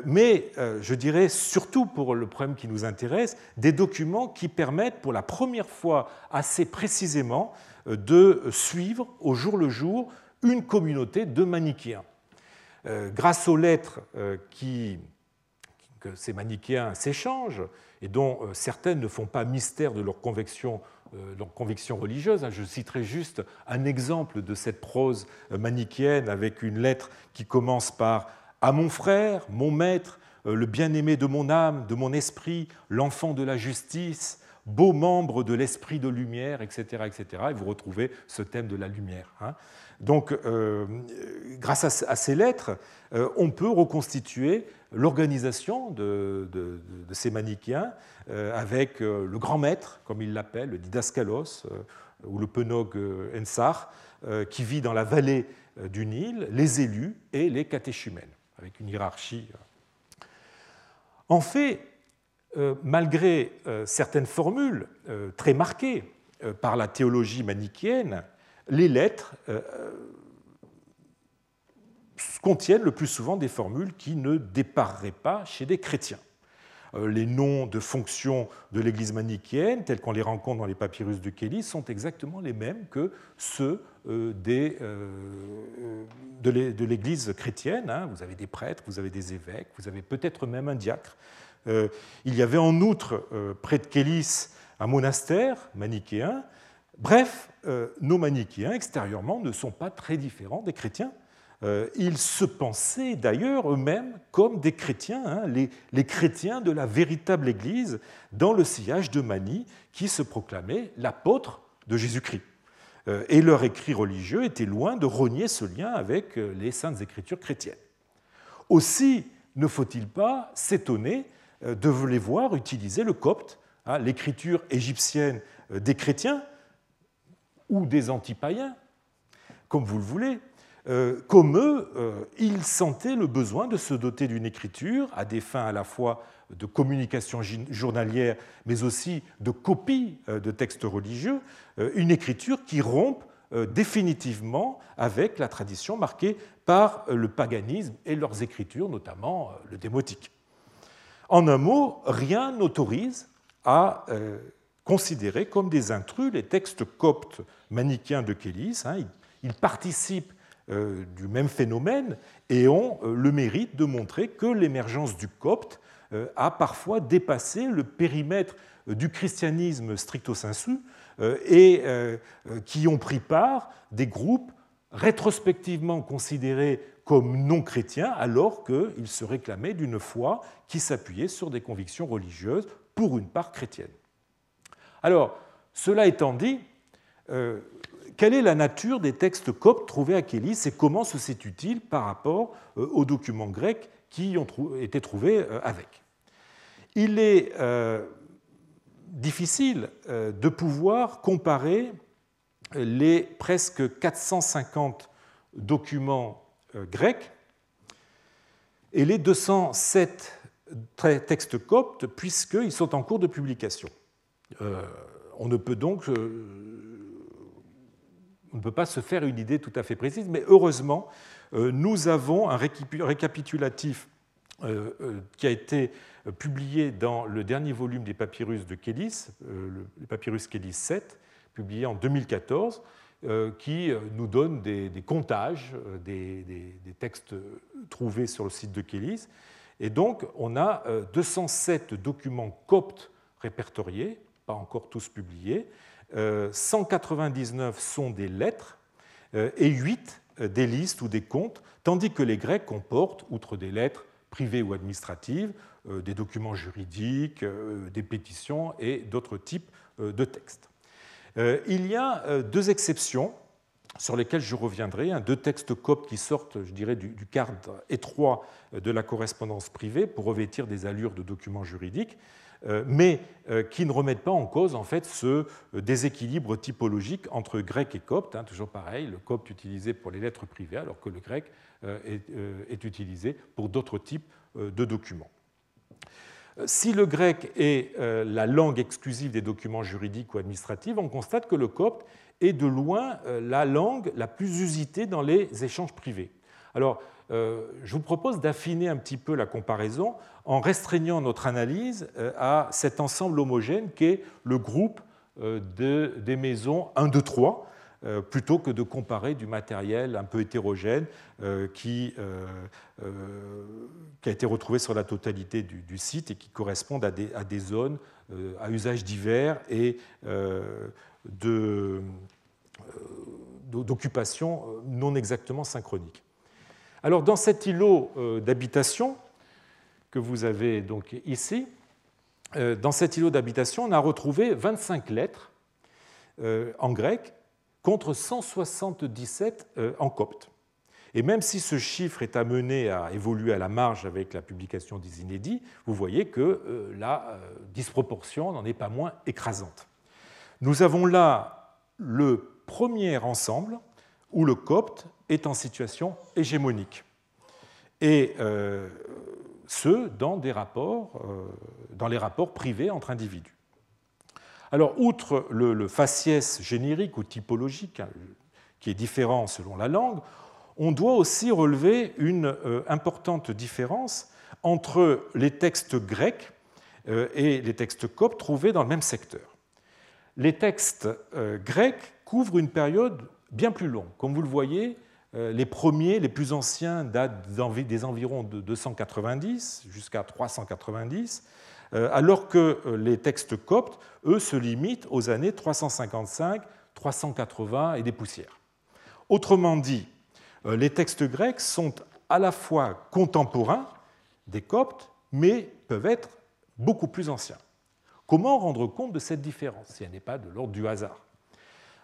mais je dirais surtout pour le problème qui nous intéresse, des documents qui permettent pour la première fois assez précisément de suivre au jour le jour une communauté de manichéens. Euh, grâce aux lettres euh, que ces manichéens s'échangent, et dont euh, certaines ne font pas mystère de leur conviction, leur conviction religieuse. Hein, je citerai juste un exemple de cette prose manichéenne avec une lettre qui commence par À mon frère, mon maître, le bien-aimé de mon âme, de mon esprit, l'enfant de la justice, beau membre de l'esprit de lumière, etc., etc. Et vous retrouvez ce thème de la lumière. Donc, euh, grâce à, ces lettres, euh, on peut reconstituer l'organisation de, ces manichéens avec le grand maître, comme il l'appelle, le didascalos, ou le penog ensar, qui vit dans la vallée du Nil, les élus et les catéchumènes, avec une hiérarchie. En fait, malgré certaines formules très marquées par la théologie manichéenne, les lettres contiennent le plus souvent des formules qui ne dépareraient pas chez des chrétiens. Euh, les noms de fonctions de l'Église manichéenne, tels qu'on les rencontre dans les papyrus de Kelly, sont exactement les mêmes que ceux euh, euh, de l'Église chrétienne. Hein. Vous avez des prêtres, vous avez des évêques, vous avez peut-être même un diacre. Il y avait en outre, près de Kélis, un monastère manichéen. Bref, nos manichéens extérieurement ne sont pas très différents des chrétiens euh, ils se pensaient d'ailleurs eux-mêmes comme des chrétiens, hein, les, chrétiens de la véritable Église dans le sillage de Mani, qui se proclamait l'apôtre de Jésus-Christ. Euh, et leur écrit religieux était loin de rogner ce lien avec euh, les saintes écritures chrétiennes. Aussi ne faut-il pas s'étonner de les voir utiliser le copte, hein, l'écriture égyptienne des chrétiens ou des antipaïens, comme vous le voulez, euh, comme eux, euh, ils sentaient le besoin de se doter d'une écriture à des fins à la fois de communication journalière, mais aussi de copie euh, de textes religieux, une écriture qui rompe définitivement avec la tradition marquée par le paganisme et leurs écritures, notamment le démotique. En un mot, rien n'autorise à considérer comme des intrus les textes coptes manichéens de Kélis. Hein. Ils participent euh, du même phénomène et ont euh, le mérite de montrer que l'émergence du copte euh, a parfois dépassé le périmètre du christianisme stricto sensu et qui ont pris part des groupes rétrospectivement considérés comme non chrétiens alors qu'ils se réclamaient d'une foi qui s'appuyait sur des convictions religieuses, pour une part chrétienne. Alors, cela étant dit, quelle est la nature des textes coptes trouvés à Kélis et comment se situe-t-il par rapport euh, aux documents grecs qui ont été trouvés euh, avec? Il est euh, difficile de pouvoir comparer les presque 450 documents grecs et les 207 textes coptes puisqu'ils sont en cours de publication. On ne peut donc on ne peut pas se faire une idée tout à fait précise, mais heureusement, euh, nous avons un récapitulatif euh, euh, qui a été publié dans le dernier volume des papyrus de Kélis, le papyrus Kélis 7, publié en 2014, qui nous donne des, comptages des, textes trouvés sur le site de Kélis. Et donc, on a 207 documents coptes répertoriés, pas encore tous publiés, 199 euh, sont des lettres euh, et 8 euh, des listes ou des comptes, tandis que les Grecs comportent, outre des lettres privées ou administratives, des documents juridiques, des pétitions et d'autres types de textes. Il y a deux exceptions sur lesquelles je reviendrai, deux textes coptes qui sortent, je dirais, du, cadre étroit de la correspondance privée pour revêtir des allures de documents juridiques. Euh, mais euh, qui ne remettent pas en cause en fait ce euh, déséquilibre typologique entre grec et copte. Hein, toujours pareil, le copte utilisé pour les lettres privées, alors que le grec est, utilisé pour d'autres types de documents. Si le grec est la langue exclusive des documents juridiques ou administratifs, on constate que le copte est de loin la langue la plus usitée dans les échanges privés. Alors, euh, je vous propose d'affiner un petit peu la comparaison en restreignant notre analyse euh, à cet ensemble homogène qu'est le groupe euh, des maisons 1, 2, 3, plutôt que de comparer du matériel un peu hétérogène qui, a été retrouvé sur la totalité du, site et qui correspond à des, à des zones à usage divers et d'occupation non exactement synchronique. Alors dans cet îlot euh, d'habitation que vous avez donc ici, euh, dans cet îlot d'habitation, on a retrouvé 25 lettres euh, en grec contre 177 en copte. Et même si ce chiffre est amené à évoluer à la marge avec la publication des inédits, vous voyez que la disproportion n'en est pas moins écrasante. Nous avons là le premier ensemble où le copte est en situation hégémonique. Et euh, ce, dans, des rapports, dans les rapports privés entre individus. Alors, outre le, faciès générique ou typologique, hein, qui est différent selon la langue, on doit aussi relever une euh, importante différence entre les textes grecs euh, et les textes coptes trouvés dans le même secteur. Les textes euh, grecs couvrent une période bien plus longue. Comme vous le voyez, les premiers, les plus anciens, datent des environs de 290 jusqu'à 390, alors que les textes coptes, eux, se limitent aux années 355, 380 et des poussières. Autrement dit, euh, les textes grecs sont à la fois contemporains des Coptes, mais peuvent être beaucoup plus anciens. Comment rendre compte de cette différence si elle n'est pas de l'ordre du hasard?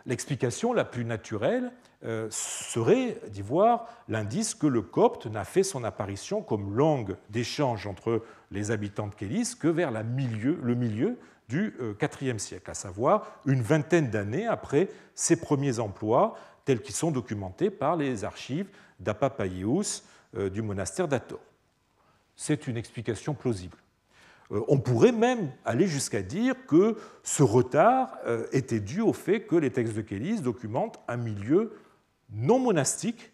L'explication la plus naturelle euh, serait d'y voir l'indice que le copte n'a fait son apparition comme langue d'échange entre les habitants de Kélis que vers le milieu du IVe siècle, à savoir une vingtaine d'années après ses premiers emplois tels qu'ils sont documentés par les archives d'Apapaius euh, du monastère d'Ator. C'est une explication plausible. Euh, on pourrait même aller jusqu'à dire que ce retard euh, était dû au fait que les textes de Kélis documentent un milieu non monastique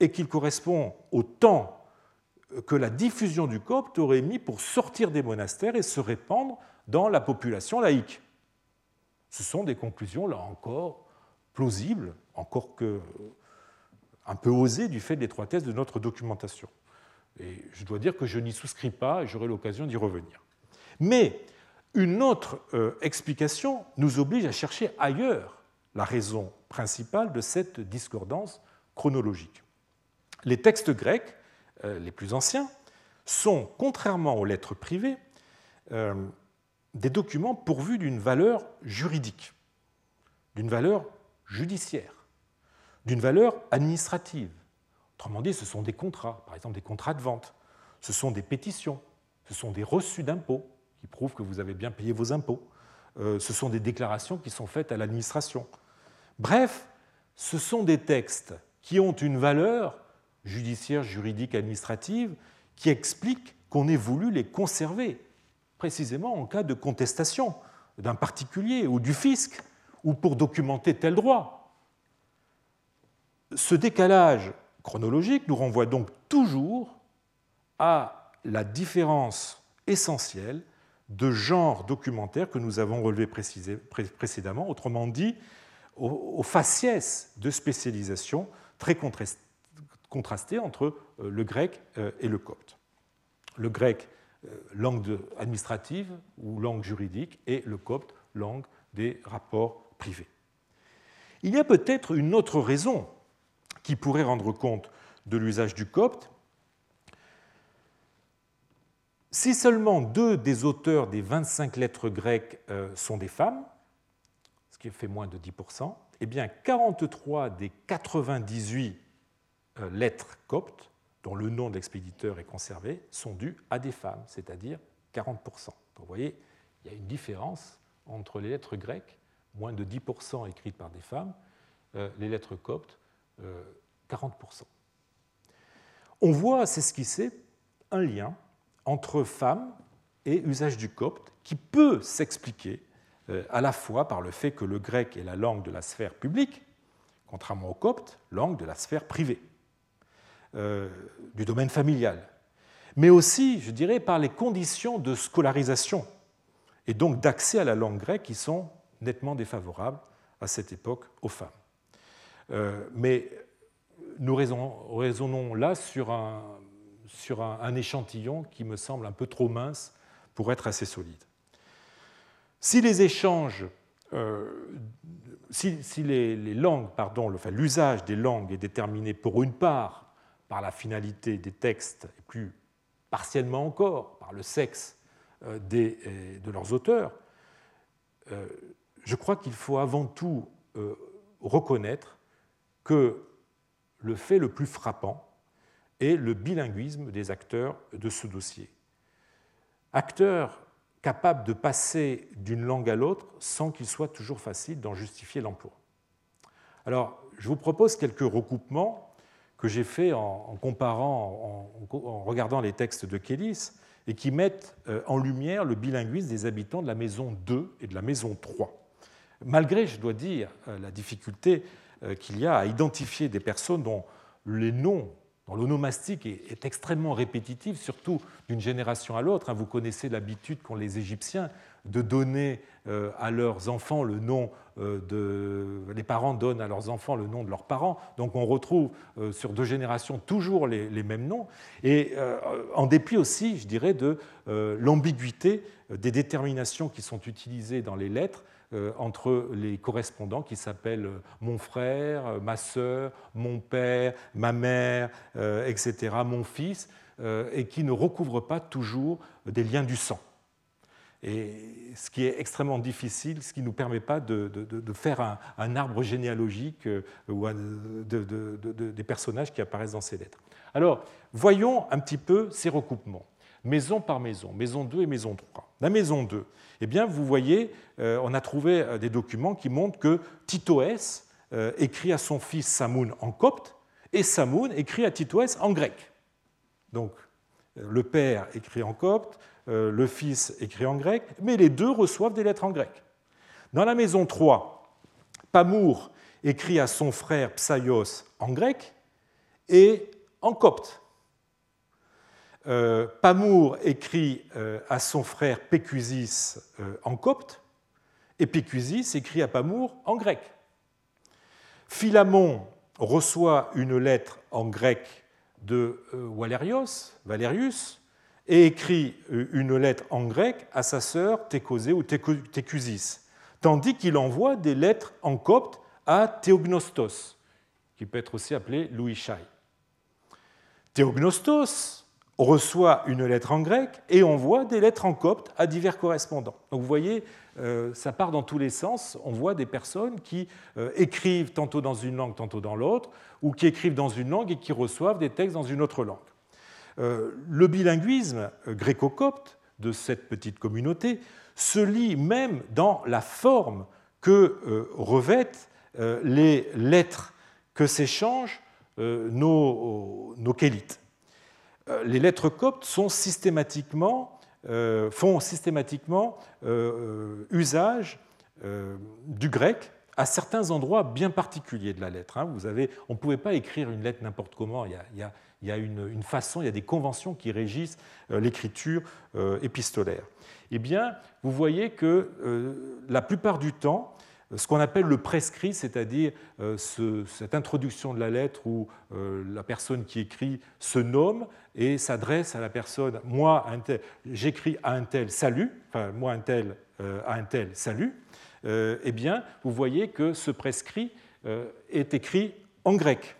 et qu'il correspond au temps que la diffusion du copte aurait mis pour sortir des monastères et se répandre dans la population laïque. Ce sont des conclusions, là encore, plausibles, encore que un peu osé du fait de l'étroitesse de notre documentation. Et je dois dire que je n'y souscris pas et j'aurai l'occasion d'y revenir. Mais une autre euh, explication nous oblige à chercher ailleurs la raison principale de cette discordance chronologique. Les textes grecs, euh, les plus anciens, sont, contrairement aux lettres privées, euh, des documents pourvus d'une valeur juridique, d'une valeur judiciaire d'une valeur administrative. Autrement dit, ce sont des contrats, par exemple des contrats de vente, ce sont des pétitions, ce sont des reçus d'impôts qui prouvent que vous avez bien payé vos impôts, euh, ce sont des déclarations qui sont faites à l'administration. Bref, ce sont des textes qui ont une valeur judiciaire, juridique, administrative, qui expliquent qu'on ait voulu les conserver, précisément en cas de contestation d'un particulier ou du fisc, ou pour documenter tel droit. Ce décalage chronologique nous renvoie donc toujours à la différence essentielle de genre documentaire que nous avons relevé précédemment, autrement dit, au faciès de spécialisation très contrasté entre euh, le grec euh, et le copte. Le grec, euh, langue administrative ou langue juridique, et le copte, langue des rapports privés. Il y a peut-être une autre raison qui pourrait rendre compte de l'usage du copte. Si seulement deux des auteurs des 25 lettres grecques euh, sont des femmes, ce qui fait moins de 10%, eh bien 43 des 98 euh, lettres coptes, dont le nom de l'expéditeur est conservé, sont dues à des femmes, c'est-à-dire 40%. Donc vous voyez, il y a une différence entre les lettres grecques, moins de 10% écrites par des femmes, euh, les lettres coptes, 40%. Euh, On voit s'esquisser un lien entre femmes et usage du copte qui peut s'expliquer euh, à la fois par le fait que le grec est la langue de la sphère publique, contrairement au copte, langue de la sphère privée, euh, du domaine familial, mais aussi, je dirais, par les conditions de scolarisation et donc d'accès à la langue grecque qui sont nettement défavorables à cette époque aux femmes. mais nous raisonnons là sur un, sur un, échantillon qui me semble un peu trop mince pour être assez solide. Si les échanges, euh, si, les, langues, pardon, l'usage des langues est déterminé pour une part par la finalité des textes et plus partiellement encore par le sexe euh, des, de leurs auteurs, euh, je crois qu'il faut avant tout reconnaître que le fait le plus frappant est le bilinguisme des acteurs de ce dossier. Acteurs capables de passer d'une langue à l'autre sans qu'il soit toujours facile d'en justifier l'emploi. Alors, je vous propose quelques recoupements que j'ai faits en, comparant, en, regardant les textes de Kélis et qui mettent euh, en lumière le bilinguisme des habitants de la maison 2 et de la maison 3. Malgré, je dois dire, euh, la difficulté euh, qu'il y a à identifier des personnes dont les noms l'onomastique est, extrêmement répétitif, surtout d'une génération à l'autre. Hein. Vous connaissez l'habitude qu'ont les Égyptiens de donner euh, à leurs enfants le nom euh, de... Les parents donnent à leurs enfants le nom de leurs parents. Donc on retrouve euh, sur deux générations toujours les, mêmes noms. Et en dépit aussi, je dirais, de l'ambiguïté des déterminations qui sont utilisées dans les lettres entre les correspondants qui s'appellent euh, mon frère, euh, ma sœur, mon père, ma mère, etc., mon fils, et qui ne recouvrent pas toujours des liens du sang. Et ce qui est extrêmement difficile, ce qui ne nous permet pas de, faire un, arbre généalogique ou des personnages qui apparaissent dans ces lettres. Alors, voyons un petit peu ces recoupements maison par maison, maison 2 et maison 3. La maison 2, eh bien, vous voyez, euh, on a trouvé euh, des documents qui montrent que Titoès euh, écrit à son fils Samoun en copte et Samoun écrit à Titoès en grec. Donc, le père écrit en copte, le fils écrit en grec, mais les deux reçoivent des lettres en grec. Dans la maison 3, Pamour écrit à son frère Psaios en grec et en copte. Euh, Pamour écrit euh, à son frère Pécusis euh, en copte, et Pécusis écrit à Pamour en grec. Philamon reçoit une lettre en grec de Valerios, Valerius, et écrit une lettre en grec à sa sœur Técosé ou Técusis, tandis qu'il envoie des lettres en copte à Théognostos, qui peut être aussi appelé Louis Chai. Théognostos reçoit une lettre en grec et envoie des lettres en copte à divers correspondants. Donc vous voyez, euh, ça part dans tous les sens. On voit des personnes qui euh, écrivent tantôt dans une langue, tantôt dans l'autre, ou qui écrivent dans une langue et qui reçoivent des textes dans une autre langue. Euh, le bilinguisme gréco-copte de cette petite communauté se lie même dans la forme que revêtent les lettres que s'échangent nos kélites. Euh, les lettres coptes euh, font systématiquement euh, usage du grec à certains endroits bien particuliers de la lettre. Hein. Vous avez, on ne pouvait pas écrire une lettre n'importe comment. Il y a, une, façon, il y a des conventions qui régissent l'écriture épistolaire. Eh bien, vous voyez que la plupart du temps, ce qu'on appelle le prescrit, c'est-à-dire euh, cette introduction de la lettre où euh, la personne qui écrit se nomme et s'adresse à la personne, moi, j'écris à un tel salut, enfin, moi, un tel, euh, à un tel salut, eh bien, vous voyez que ce prescrit est écrit en grec.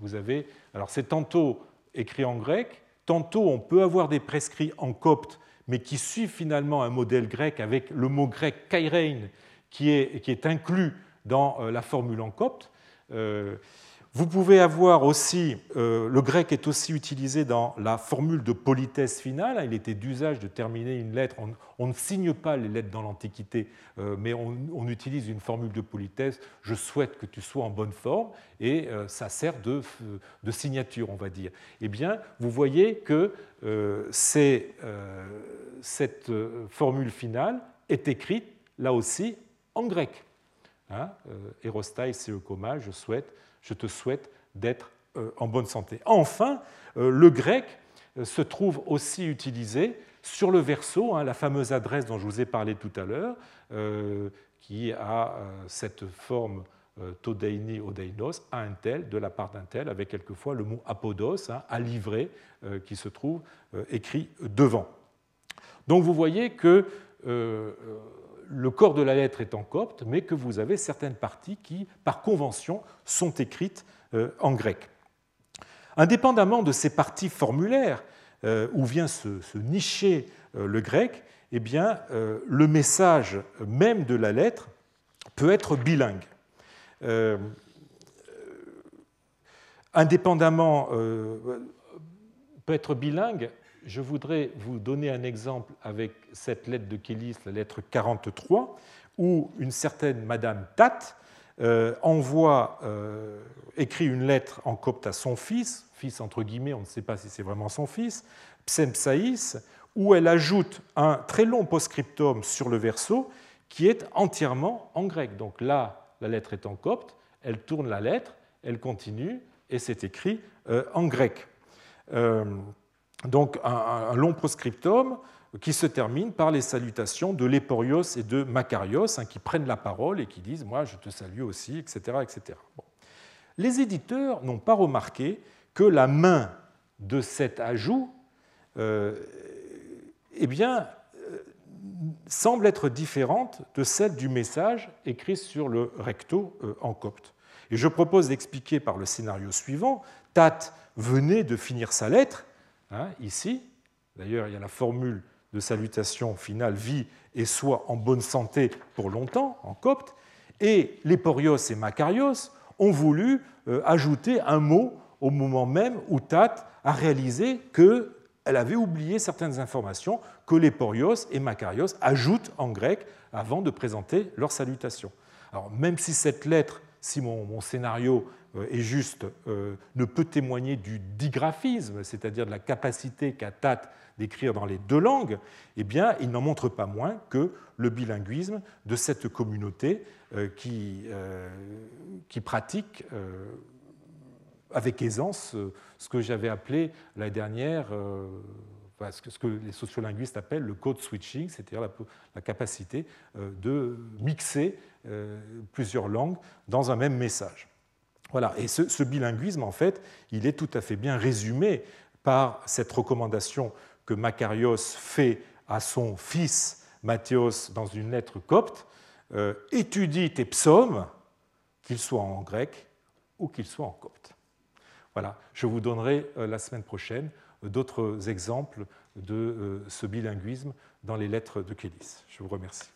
vous avez, alors c'est tantôt écrit en grec, tantôt on peut avoir des prescrits en copte, mais qui suivent finalement un modèle grec avec le mot grec kairein, qui est, qui est inclus dans euh, la formule en copte. Euh, vous pouvez avoir aussi, euh, le grec est aussi utilisé dans la formule de politesse finale. Il était d'usage de terminer une lettre. On, ne signe pas les lettres dans l'Antiquité, mais on, utilise une formule de politesse. Je souhaite que tu sois en bonne forme, et ça sert de, de, signature, on va dire. Eh bien, vous voyez que cette formule finale est écrite là aussi en grec. Hein, euh, coma, je, je te souhaite d'être euh, en bonne santé. Enfin, euh, le grec se trouve aussi utilisé sur le verso, hein, la fameuse adresse dont je vous ai parlé tout à l'heure, qui a cette forme todeini odeinos, à un tel, de la part d'un tel, avec quelquefois le mot apodos, hein, à livrer, qui se trouve écrit devant. Donc vous voyez que le corps de la lettre est en copte, mais que vous avez certaines parties qui, par convention, sont écrites euh, en grec. Indépendamment de ces parties formulaires euh, où vient se, nicher euh, le grec, eh bien, le message même de la lettre peut être bilingue. indépendamment, peut être bilingue. Je voudrais vous donner un exemple avec cette lettre de Kélis, la lettre 43, où une certaine Madame Tat envoie, écrit une lettre en copte à son fils, fils entre guillemets, on ne sait pas si c'est vraiment son fils, Psempsaïs, où elle ajoute un très long postscriptum sur le verso qui est entièrement en grec. Donc là, la lettre est en copte, elle tourne la lettre, elle continue, et c'est écrit euh, en grec. Donc un, long postscriptum qui se termine par les salutations de Léporios et de Macarios, hein, qui prennent la parole et qui disent Moi, je te salue aussi, etc. etc. Les éditeurs n'ont pas remarqué que la main de cet ajout euh, eh bien, euh, semble être différente de celle du message écrit sur le recto euh, en copte. Et je propose d'expliquer par le scénario suivant. Tat venait de finir sa lettre, hein, ici. D'ailleurs, il y a la formule de salutation finale vie et soit en bonne santé pour longtemps, en copte. Et les Porios et Macarios ont voulu euh, ajouter un mot au moment même où Tat a réalisé que elle avait oublié certaines informations que les Porios et Macarios ajoutent en grec avant de présenter leur salutation. Alors, même si cette lettre, si mon, scénario euh, est juste, euh, ne peut témoigner du digraphisme, c'est-à-dire de la capacité qu'a Tat d'écrire dans les deux langues, eh bien, il n'en montre pas moins que le bilinguisme de cette communauté euh, qui, pratique avec aisance euh, ce que j'avais appelé l'année dernière, euh, ce que les sociolinguistes appellent le code switching, c'est-à-dire la capacité euh, de mixer plusieurs langues dans un même message. Voilà. Et ce, bilinguisme, en fait, il est tout à fait bien résumé par cette recommandation que Macarios fait à son fils Matthios dans une lettre copte étudie tes psaumes, qu'ils soient en grec ou qu'ils soient en copte. Voilà, je vous donnerai euh, la semaine prochaine euh, d'autres exemples de euh, ce bilinguisme dans les lettres de Kélis. Je vous remercie.